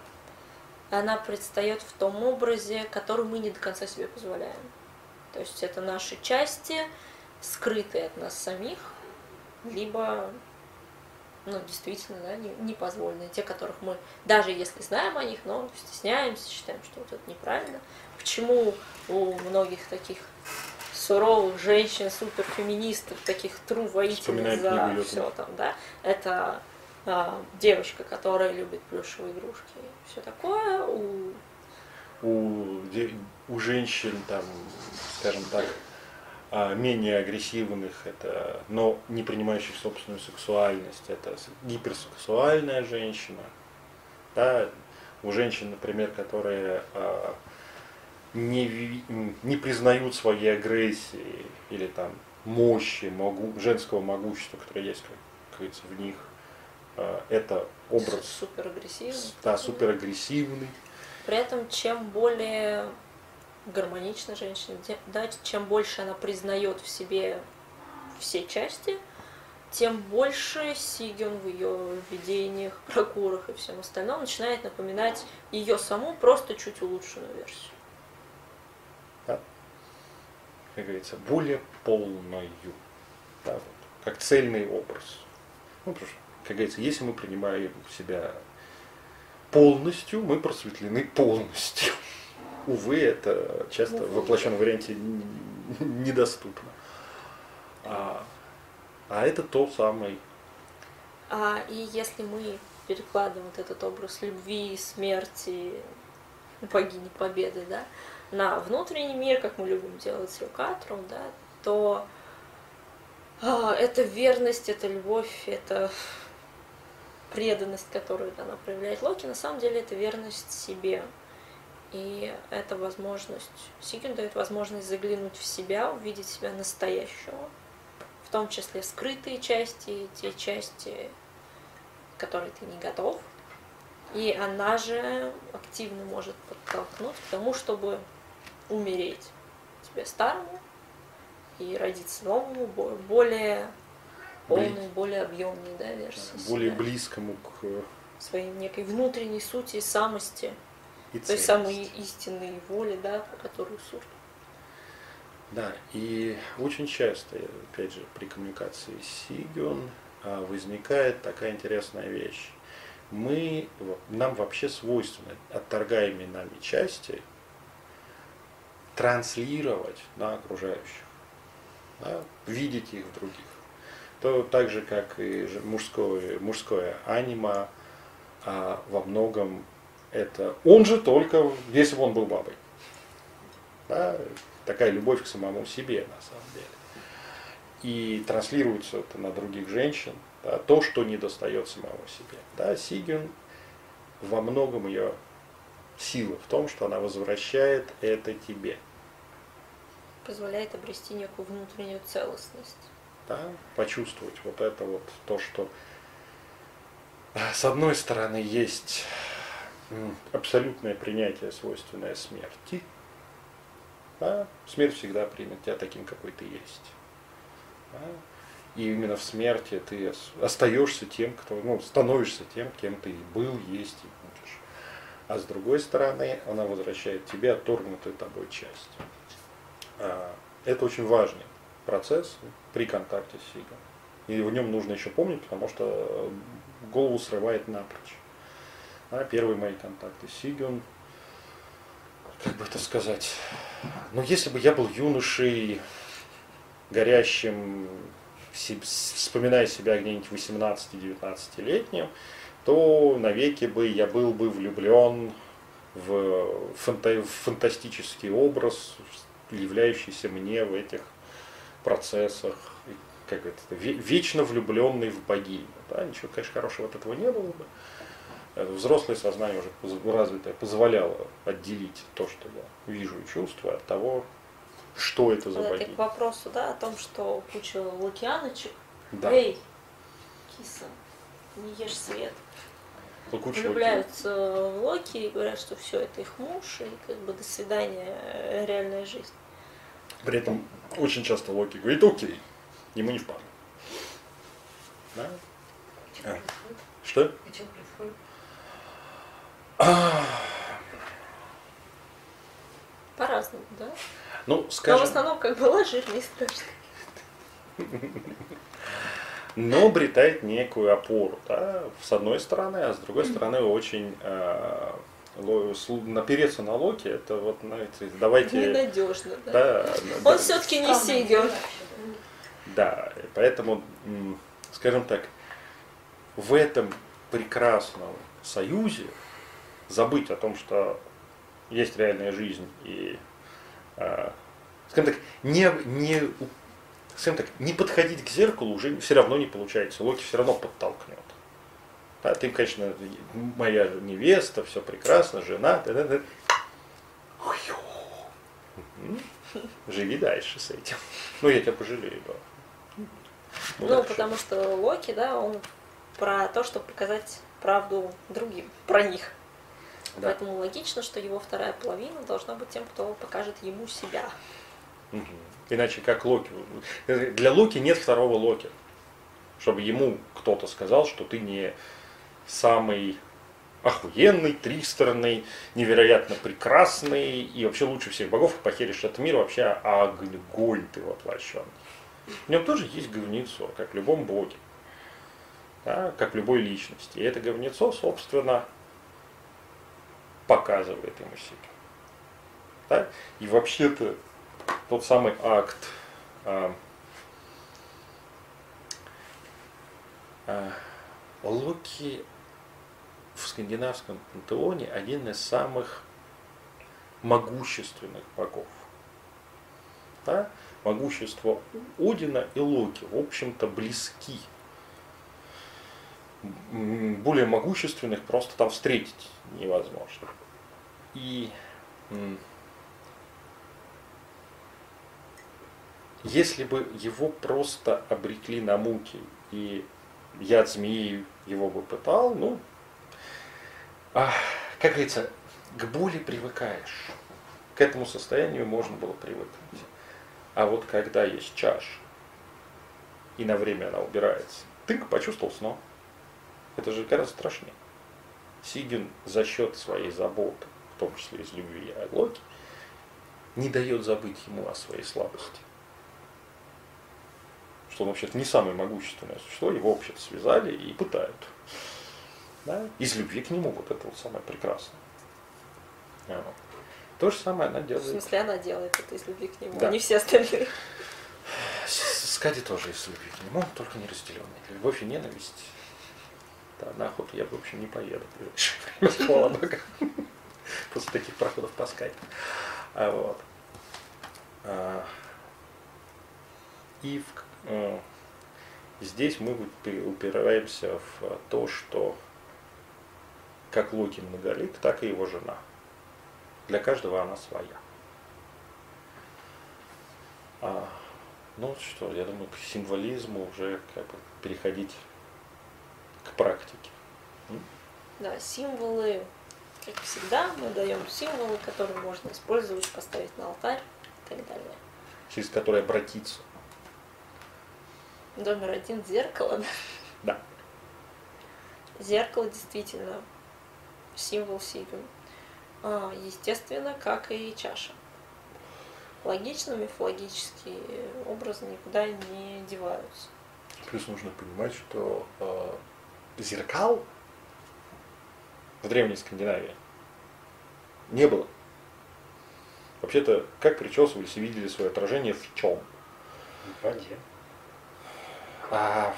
она предстает в том образе, который мы не до конца себе позволяем. То есть это наши части, скрытые от нас самих, либо ну, действительно, да, не- непозволенные, те, которых мы, даже если знаем о них, но стесняемся, считаем, что вот это неправильно. Почему у многих таких суровых женщин, суперфеминисток, таких тру воительниц за все там, да, это а, девочка, которая любит плюшевые игрушки, все такое. У у, у женщин, там, скажем так, а, менее агрессивных, это, но не принимающих собственную сексуальность, это гиперсексуальная женщина. Да? У женщин, например, которые а, не, не признают своей агрессии или там мощи, могу, женского могущества, которое есть, как, как говорится, в них, а, это образ супер агрессивный. да, суперагрессивный. При этом, чем более гармонична женщина, да, чем больше она признает в себе все части, тем больше Сигюн в ее видениях, прокурах и всем остальном начинает напоминать ее саму, просто чуть улучшенную версию. Как говорится, более полною. Да, вот, как цельный образ. Ну, потому что, как говорится, если мы принимаем себя полностью, мы просветлены полностью. Увы, это часто в воплощенном варианте недоступно. А, а это то самый А и если мы перекладываем вот этот образ любви, смерти, богини победы, да, на внутренний мир, как мы любим делать с Рюкатром, да, то а, это верность, это любовь, это преданность, которую она проявляет Локи, на самом деле это верность себе. И это возможность, Сигюн дает возможность заглянуть в себя, увидеть себя настоящего, в том числе скрытые части, те части, которые ты не готов. И она же активно может подтолкнуть к тому, чтобы умереть тебе старому и родиться новому, бо- более полной, более объемной да, версии более себя, близкому к своей некой внутренней сути самости, и той самой истинной воли, да, по которую суд. Да, и очень часто, опять же, при коммуникации с Сигюн а, возникает такая интересная вещь. Мы, нам вообще свойственно отторгаемые нами части транслировать на окружающих, да, видеть их в других. То так же, как и мужское, мужское анима, а во многом это он же только, если бы он был бабой. Да, такая любовь к самому себе на самом деле. И транслируется это на других женщин, да, то, что не достает самого себе. Да, Сигюн во многом ее сила в том, что она возвращает это тебе. Позволяет обрести некую внутреннюю целостность. да, почувствовать вот это вот то, что а, с одной стороны есть абсолютное принятие, свойственное смерти. Да, смерть всегда примет тебя таким, какой ты есть. Да, и именно в смерти ты ос- остаешься тем, кто, ну, становишься тем, кем ты был, есть и будешь. А с другой стороны, она возвращает тебе отторгнутую тобой часть. А, Это очень важный процесс при контакте с Сигом. И в нем нужно еще помнить, потому что голову срывает напрочь. А первые мои контакты с Сигом, как бы это сказать, ну если бы я был юношей, горящим, вспоминая себя где-нибудь 18-19-летним, то навеки бы я был бы влюблен в, фанта- в фантастический образ, являющийся мне в этих процессах, как это, ве- вечно влюбленный в богиню. Да? Ничего, конечно, хорошего от этого не было бы. Э, Взрослое сознание уже развитое позволяло отделить то, что я вижу и чувствую, от того, что это за Вот это богиня. к вопросу, да, о том, что куча лукианочек. Да. Эй, киса, не ешь свет. Лукучего Влюбляются в Локи и говорят, что все это их муж, и как бы до свидания, э, реальная жизнь. При этом очень часто Локи говорит, окей, ему не впадло. Да? А. Что? Происходит? По-разному, да? Ну, Но в скажем, основном как была жирная и страшная. но обретает некую опору, да, с одной стороны, а с другой стороны очень э, слу- напереться на Локи, это вот, знаете, давайте... Ненадежно, да. Да, Он да, все-таки не задача, да. поэтому, скажем так, в этом прекрасном союзе забыть о том, что есть реальная жизнь и, э, скажем так, не, не, скажем так, не подходить к зеркалу уже все равно не получается. Локи все равно подтолкнет. Да, ты, конечно, моя невеста, все прекрасно, жена, та-да-да. Хью. Мгм. Живи дальше с этим. Ну, я тебя пожалею, да. Ну, так потому что Локи, да, он про то, чтобы показать правду другим, про них. Да. Поэтому логично, что его вторая половина должна быть тем, кто покажет ему себя. Мгм. Иначе как Локи. Для Локи нет второго Локи. Чтобы ему кто-то сказал, что ты не самый охуенный, тристранный, невероятно прекрасный и вообще лучше всех богов и похеришь этот мир вообще огонь ты воплощен. В нем тоже есть говнецо, как в любом боге. Да, как в любой личности. И это говнецо, собственно, показывает ему себя. Да? И вообще-то тот самый акт а, а, Локи в скандинавском пантеоне один из самых могущественных богов. Да? Могущество Одина и Локи, в общем-то, близки. Более могущественных просто там встретить невозможно. И если бы его просто обрекли на муки и яд змеи его бы пытал, ну, как говорится, к боли привыкаешь. К этому состоянию можно было привыкнуть. А вот когда есть чаша, и на время она убирается, ты почувствовал снова. Это же гораздо страшнее. Сигин за счет своей заботы, в том числе из любви о Локи, не дает забыть ему о своей слабости. Что он вообще-то не самое могущественное существо, его вообще-то связали и пытают. Да? Из любви к нему вот это вот самое прекрасное. А вот. То же самое она В делает. смысле, она делает это из любви к нему, Да. а не все остальные. Скади тоже из любви к нему, только не разделенная. Любовь и ненависть. Да, на охоту я, в общем, не поеду. в Слава. После таких проходов по скайпу. А вот. А, И в здесь мы упи- упираемся в то, что как Локи многолик, так и его жена. Для каждого она своя. А, ну что, я думаю, к символизму уже как бы переходить к практике. Да, символы, как всегда, мы даем символы, которые можно использовать, поставить на алтарь и так далее. через который обратиться. Номер один – зеркало. да. Да. Зеркало действительно символ Сигун. А, Естественно, как и чаша. Логично, мифологические образы никуда не деваются. Плюс нужно понимать, что э, зеркал в древней Скандинавии не было. Вообще-то, как причесывались и видели свое отражение в чем? В воде. А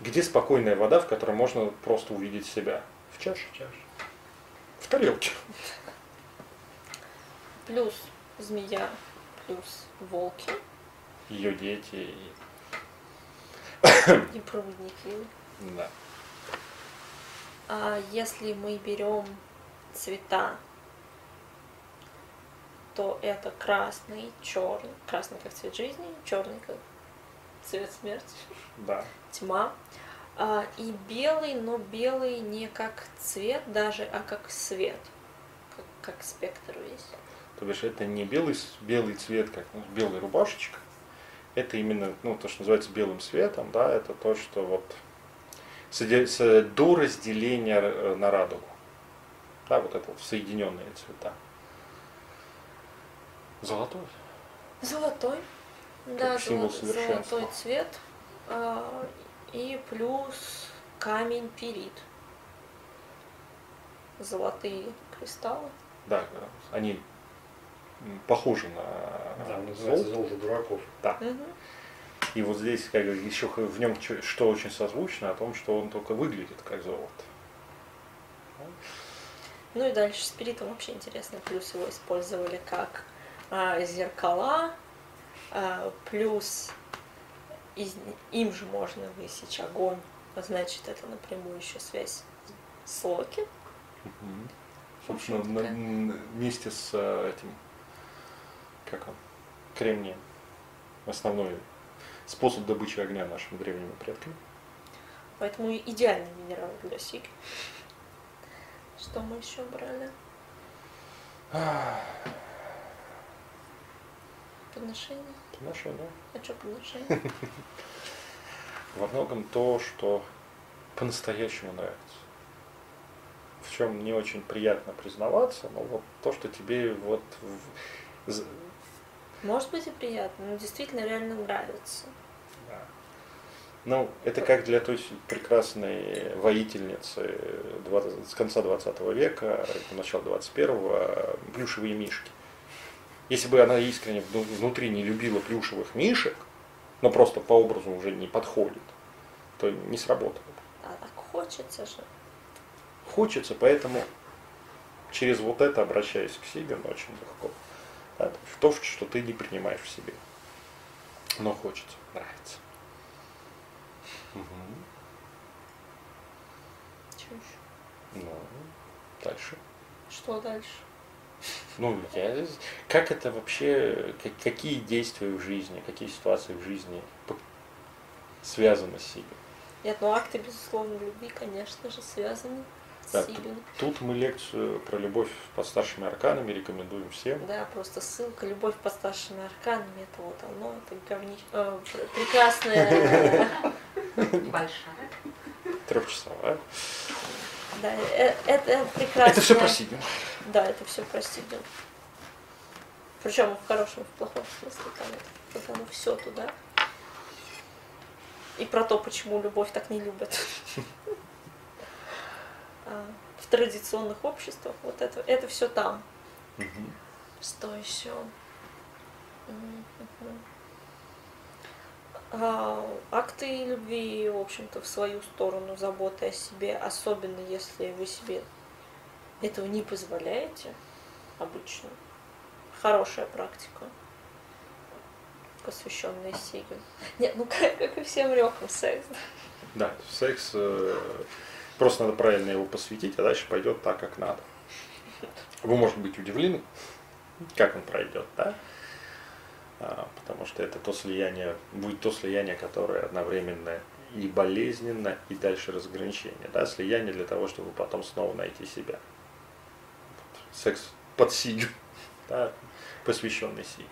где спокойная вода, в которой можно просто увидеть себя? В чаше. Чаша. В тарелке. Плюс змея, плюс волки Ее дети. И... и проводники. Да. А если мы берем цвета, то это красный, черный, красный как цвет жизни, черный как цвет смерти, Да. тьма. А, и белый, но белый не как цвет даже, а как свет, как, как спектр весь. То бишь это не белый, белый цвет, как ну, белая рубашечка. Это именно ну, то, что называется белым светом, да, это то, что вот до разделения э, на радугу. Да, вот это вот соединенные цвета. Золотой. Золотой. Да, символ золо- совершенства. золотой цвет. а, и плюс камень пирит. Золотые кристаллы. Да, они похожи на Да, золото. золото дураков. Да. Мгм. И вот здесь как бы, еще в нем что очень созвучно, о том, что он только выглядит как золото. Ну и дальше спиритом вообще интересно. Плюс его использовали как а, зеркала, плюс из- им же можно высечь огонь. А Значит, это напрямую еще связь с Локи. Собственно, В общем, на- такая. н- вместе с э, этим, как он, кремнием, основной способ добычи огня нашими древними предками. Поэтому идеальный минерал для сиги. Что мы еще брали? Подношение? Отношения. А что подношение? Во многом то, что по-настоящему нравится. В чем не очень приятно признаваться, но вот то, что тебе вот Может быть и приятно, но действительно реально нравится. Да. Ну, это как для той прекрасной воительницы 20 с конца 20 века, начала 21-го, плюшевые мишки. Если бы она искренне вну- внутри не любила плюшевых мишек, но просто по образу уже не подходит, то не сработало бы. А так хочется же. Хочется, поэтому через вот это обращаясь к себе очень легко. Да, то что ты не принимаешь в себе. Но хочется, нравится. Мгм. Чё еще? Ну, дальше. Что дальше? Ну, я... Как это вообще, как- какие действия в жизни, какие ситуации в жизни связаны с себе? Нет, ну акты, безусловно, любви, конечно же, связаны Да, с Сигиной. Тут мы лекцию про любовь под старшими арканами рекомендуем всем. Да, просто ссылка «Любовь под старшими арканами» это вот оно, это говнище, э, пр- прекрасное, Большая. Трехчасовая. Да, э, это прекрасное. Это все про Сигину. Да, это все про Сигину. Причем в хорошем, в плохом смысле, там это, вот оно все туда. И про то, почему любовь так не любят. А, В традиционных обществах вот это, это все там. Что еще? А, акты любви, в общем-то, в свою сторону, заботы о себе, особенно если вы себе этого не позволяете обычно. Хорошая практика, посвященная Сигу. Нет, ну как, как и всем рекам секс. Да, секс, э, просто надо правильно его посвятить, а дальше пойдет так, как надо. Вы, может быть, удивлены, как он пройдет, да? А, потому что это то слияние, будет то слияние, которое одновременно и болезненно, и дальше разграничение. Да? Слияние для того, чтобы потом снова найти себя. Секс под сигу, да? посвященный сигу.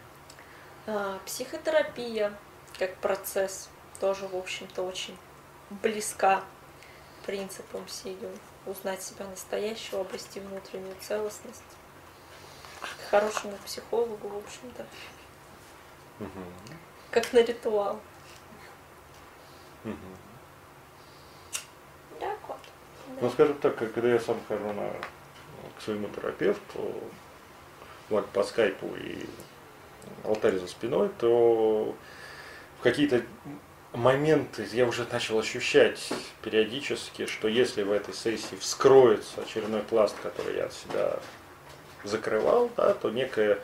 А, психотерапия как процесс тоже, в общем-то, очень близка принципам Сигел. Узнать себя настоящего, обрести внутреннюю целостность. К хорошему психологу, в общем-то, Мгм. как на ритуал. Мгм. Так вот. Ну, Да. скажем так, когда я сам хожу на, к своему терапевту, вот, по скайпу и алтарь за спиной, то в какие-то моменты я уже начал ощущать периодически, что если в этой сессии вскроется очередной пласт, который я от себя закрывал, да, то некая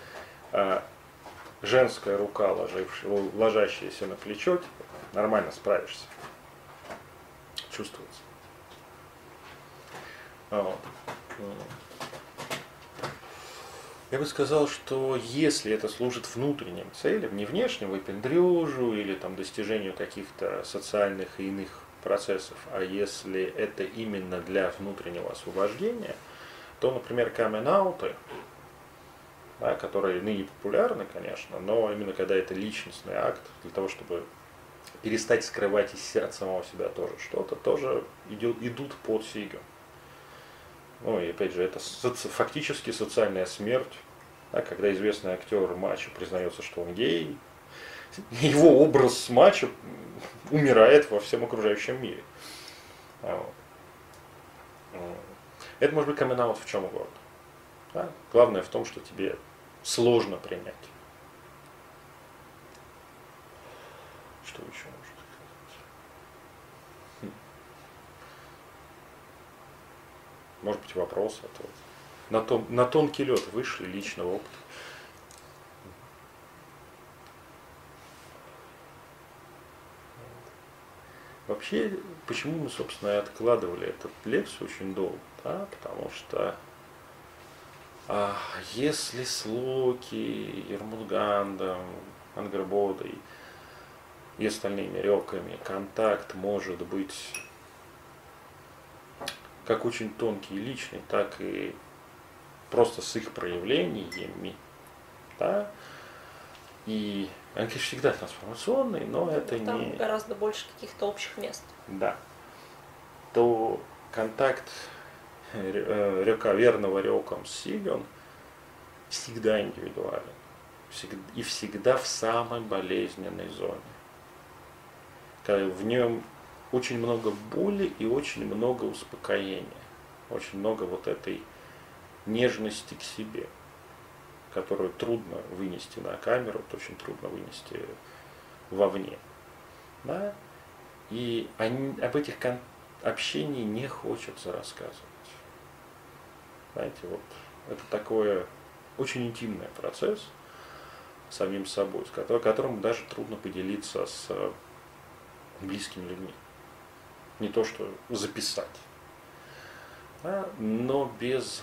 а, женская рука, ложившая, ложащаяся на плечо, типа, нормально справишься. Чувствуется. А. М. Я бы сказал, что если это служит внутренним целям, не внешним выпендрежу или там достижению каких-то социальных и иных процессов, а если это именно для внутреннего освобождения, то, например, камен-ауты, да, которые ныне популярны, конечно, но именно когда это личностный акт, для того, чтобы перестать скрывать из се- от самого себя тоже что-то, тоже идет, идут под сигу. Ну и опять же, это соци- фактически социальная смерть, да, когда известный актер матча признается, что он гей, его образ с матча умирает во всем окружающем мире. А вот. Это может быть камин в чем угодно. Да? Главное в том, что тебе сложно принять. что еще можно сказать? Хм. Может быть, вопрос, то на, тон, на тонкий лед вышли личного опыта. Вообще, почему мы, собственно, и откладывали эту лекцию очень долго? Да? Потому что если с Локи, Ермунгандом, Ангербодой и остальными реками контакт может быть как очень тонкий и личный, так и просто с их проявлениями. Да? И они, конечно, всегда трансформационные, но это Там не... гораздо больше каких-то общих мест. Да. То контакт река, верного реком с Сигон всегда индивидуален. И всегда в самой болезненной зоне. В нем очень много боли и очень много успокоения. Очень много вот этой нежности к себе, которую трудно вынести на камеру, очень трудно вынести вовне. Да? И они, об этих кон- общении не хочется рассказывать. Знаете, вот это такое очень интимный процесс самим собой, с которым, даже трудно поделиться с близкими людьми. Не то, что записать. Да? Но без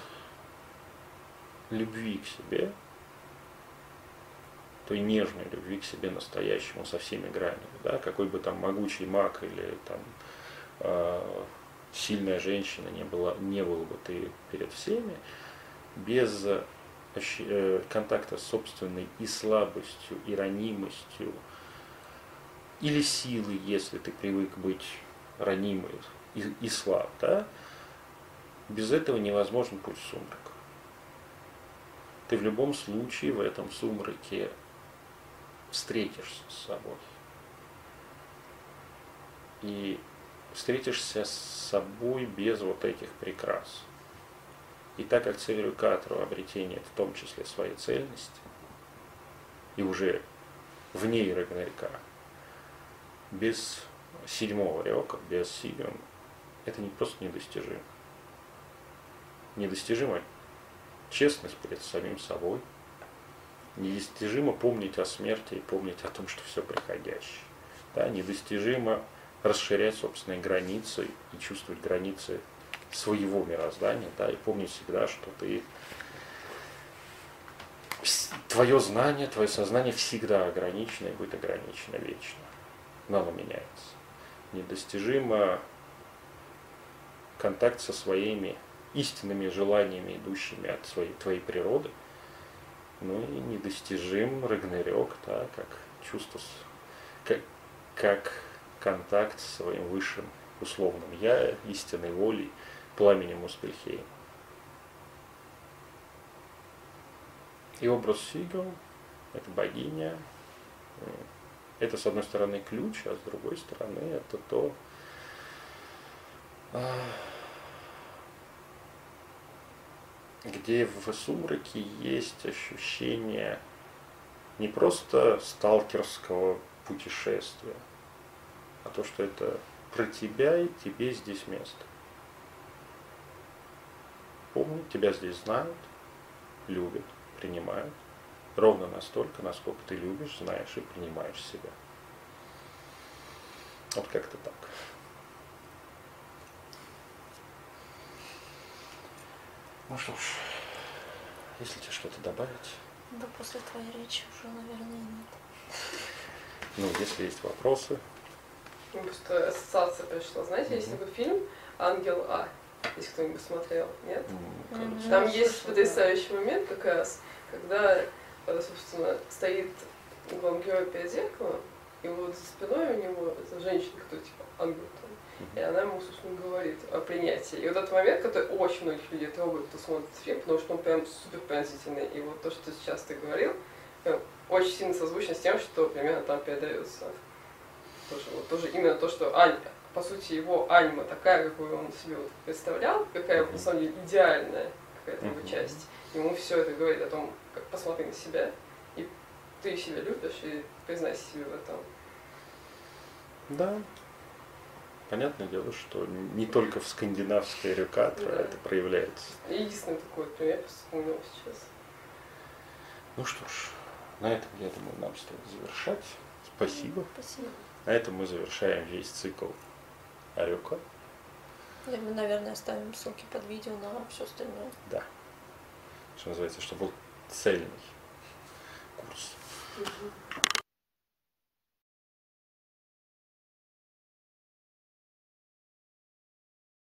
любви к себе, той нежной любви к себе настоящему со всеми гранями, да, какой бы там могучий маг или там э, сильная женщина не была, не был бы ты перед всеми, без э, контакта с собственной и слабостью, и ранимостью, или силой, если ты привык быть ранимой и, и слаб, да, без этого невозможен путь в сумрак ты в любом случае в этом сумраке встретишься с собой. И встретишься с собой без вот этих прикрас. И так как цель Рюкатру обретение в том числе своей цельности, и уже в ней Рагнарика, без седьмого река, без Сигион, это не просто недостижимо. Недостижимо честность перед самим собой. Недостижимо помнить о смерти и помнить о том, что все приходящее. Да, недостижимо расширять собственные границы и чувствовать границы своего мироздания, да, и помнить всегда, что ты твое знание, твое сознание всегда ограничено и будет ограничено вечно. Но оно меняется. Недостижимо контакт со своими истинными желаниями, идущими от своей, твоей природы. Ну и недостижим Рагнарёк, да, как чувство, как, как контакт с своим высшим условным я, истинной волей, пламенем Успельхейма. И образ Сигел, это богиня, это с одной стороны ключ, а с другой стороны это то, где в сумраке есть ощущение не просто сталкерского путешествия, а то, что это про тебя и тебе здесь место. Помни, тебя здесь знают, любят, принимают. Ровно настолько, насколько ты любишь, знаешь и принимаешь себя. Вот как-то так. Ну что ж, если тебе что-то добавить. Да после твоей речи уже, наверное, нет. Ну, если есть вопросы. Ну, просто ассоциация пришла. Знаете, есть такой фильм «Ангел А», если кто-нибудь смотрел, нет? Там есть потрясающий момент как раз, когда, э, собственно, стоит главный герой перед зеркалом, и вот за спиной у него эта женщина, которая типа ангел там, и она ему, собственно, говорит о принятии. И вот этот момент, который очень многих людей трогает, кто смотрит фильм, потому что он прям супер пронзительный. И вот то, что сейчас ты говорил, прям очень сильно созвучно с тем, что примерно там передается. Тоже, вот, тоже именно то, что Ань, по сути, его анима такая, какую он себе вот представлял, какая на самом деле идеальная какая-то его часть. Ему все это говорит о том, как посмотри на себя, и ты себя любишь, и признайся себе в этом. Да. Понятное дело, что не только в скандинавской рюкатре Да. это проявляется. Единственный такой пример вспомнил сейчас. Ну что ж, на этом, я думаю, нам стоит завершать. Спасибо. Спасибо. На этом мы завершаем весь цикл Арюка. И мы, наверное, оставим ссылки под видео на все остальное. Да. Что называется, чтобы был цельный курс. Мгм.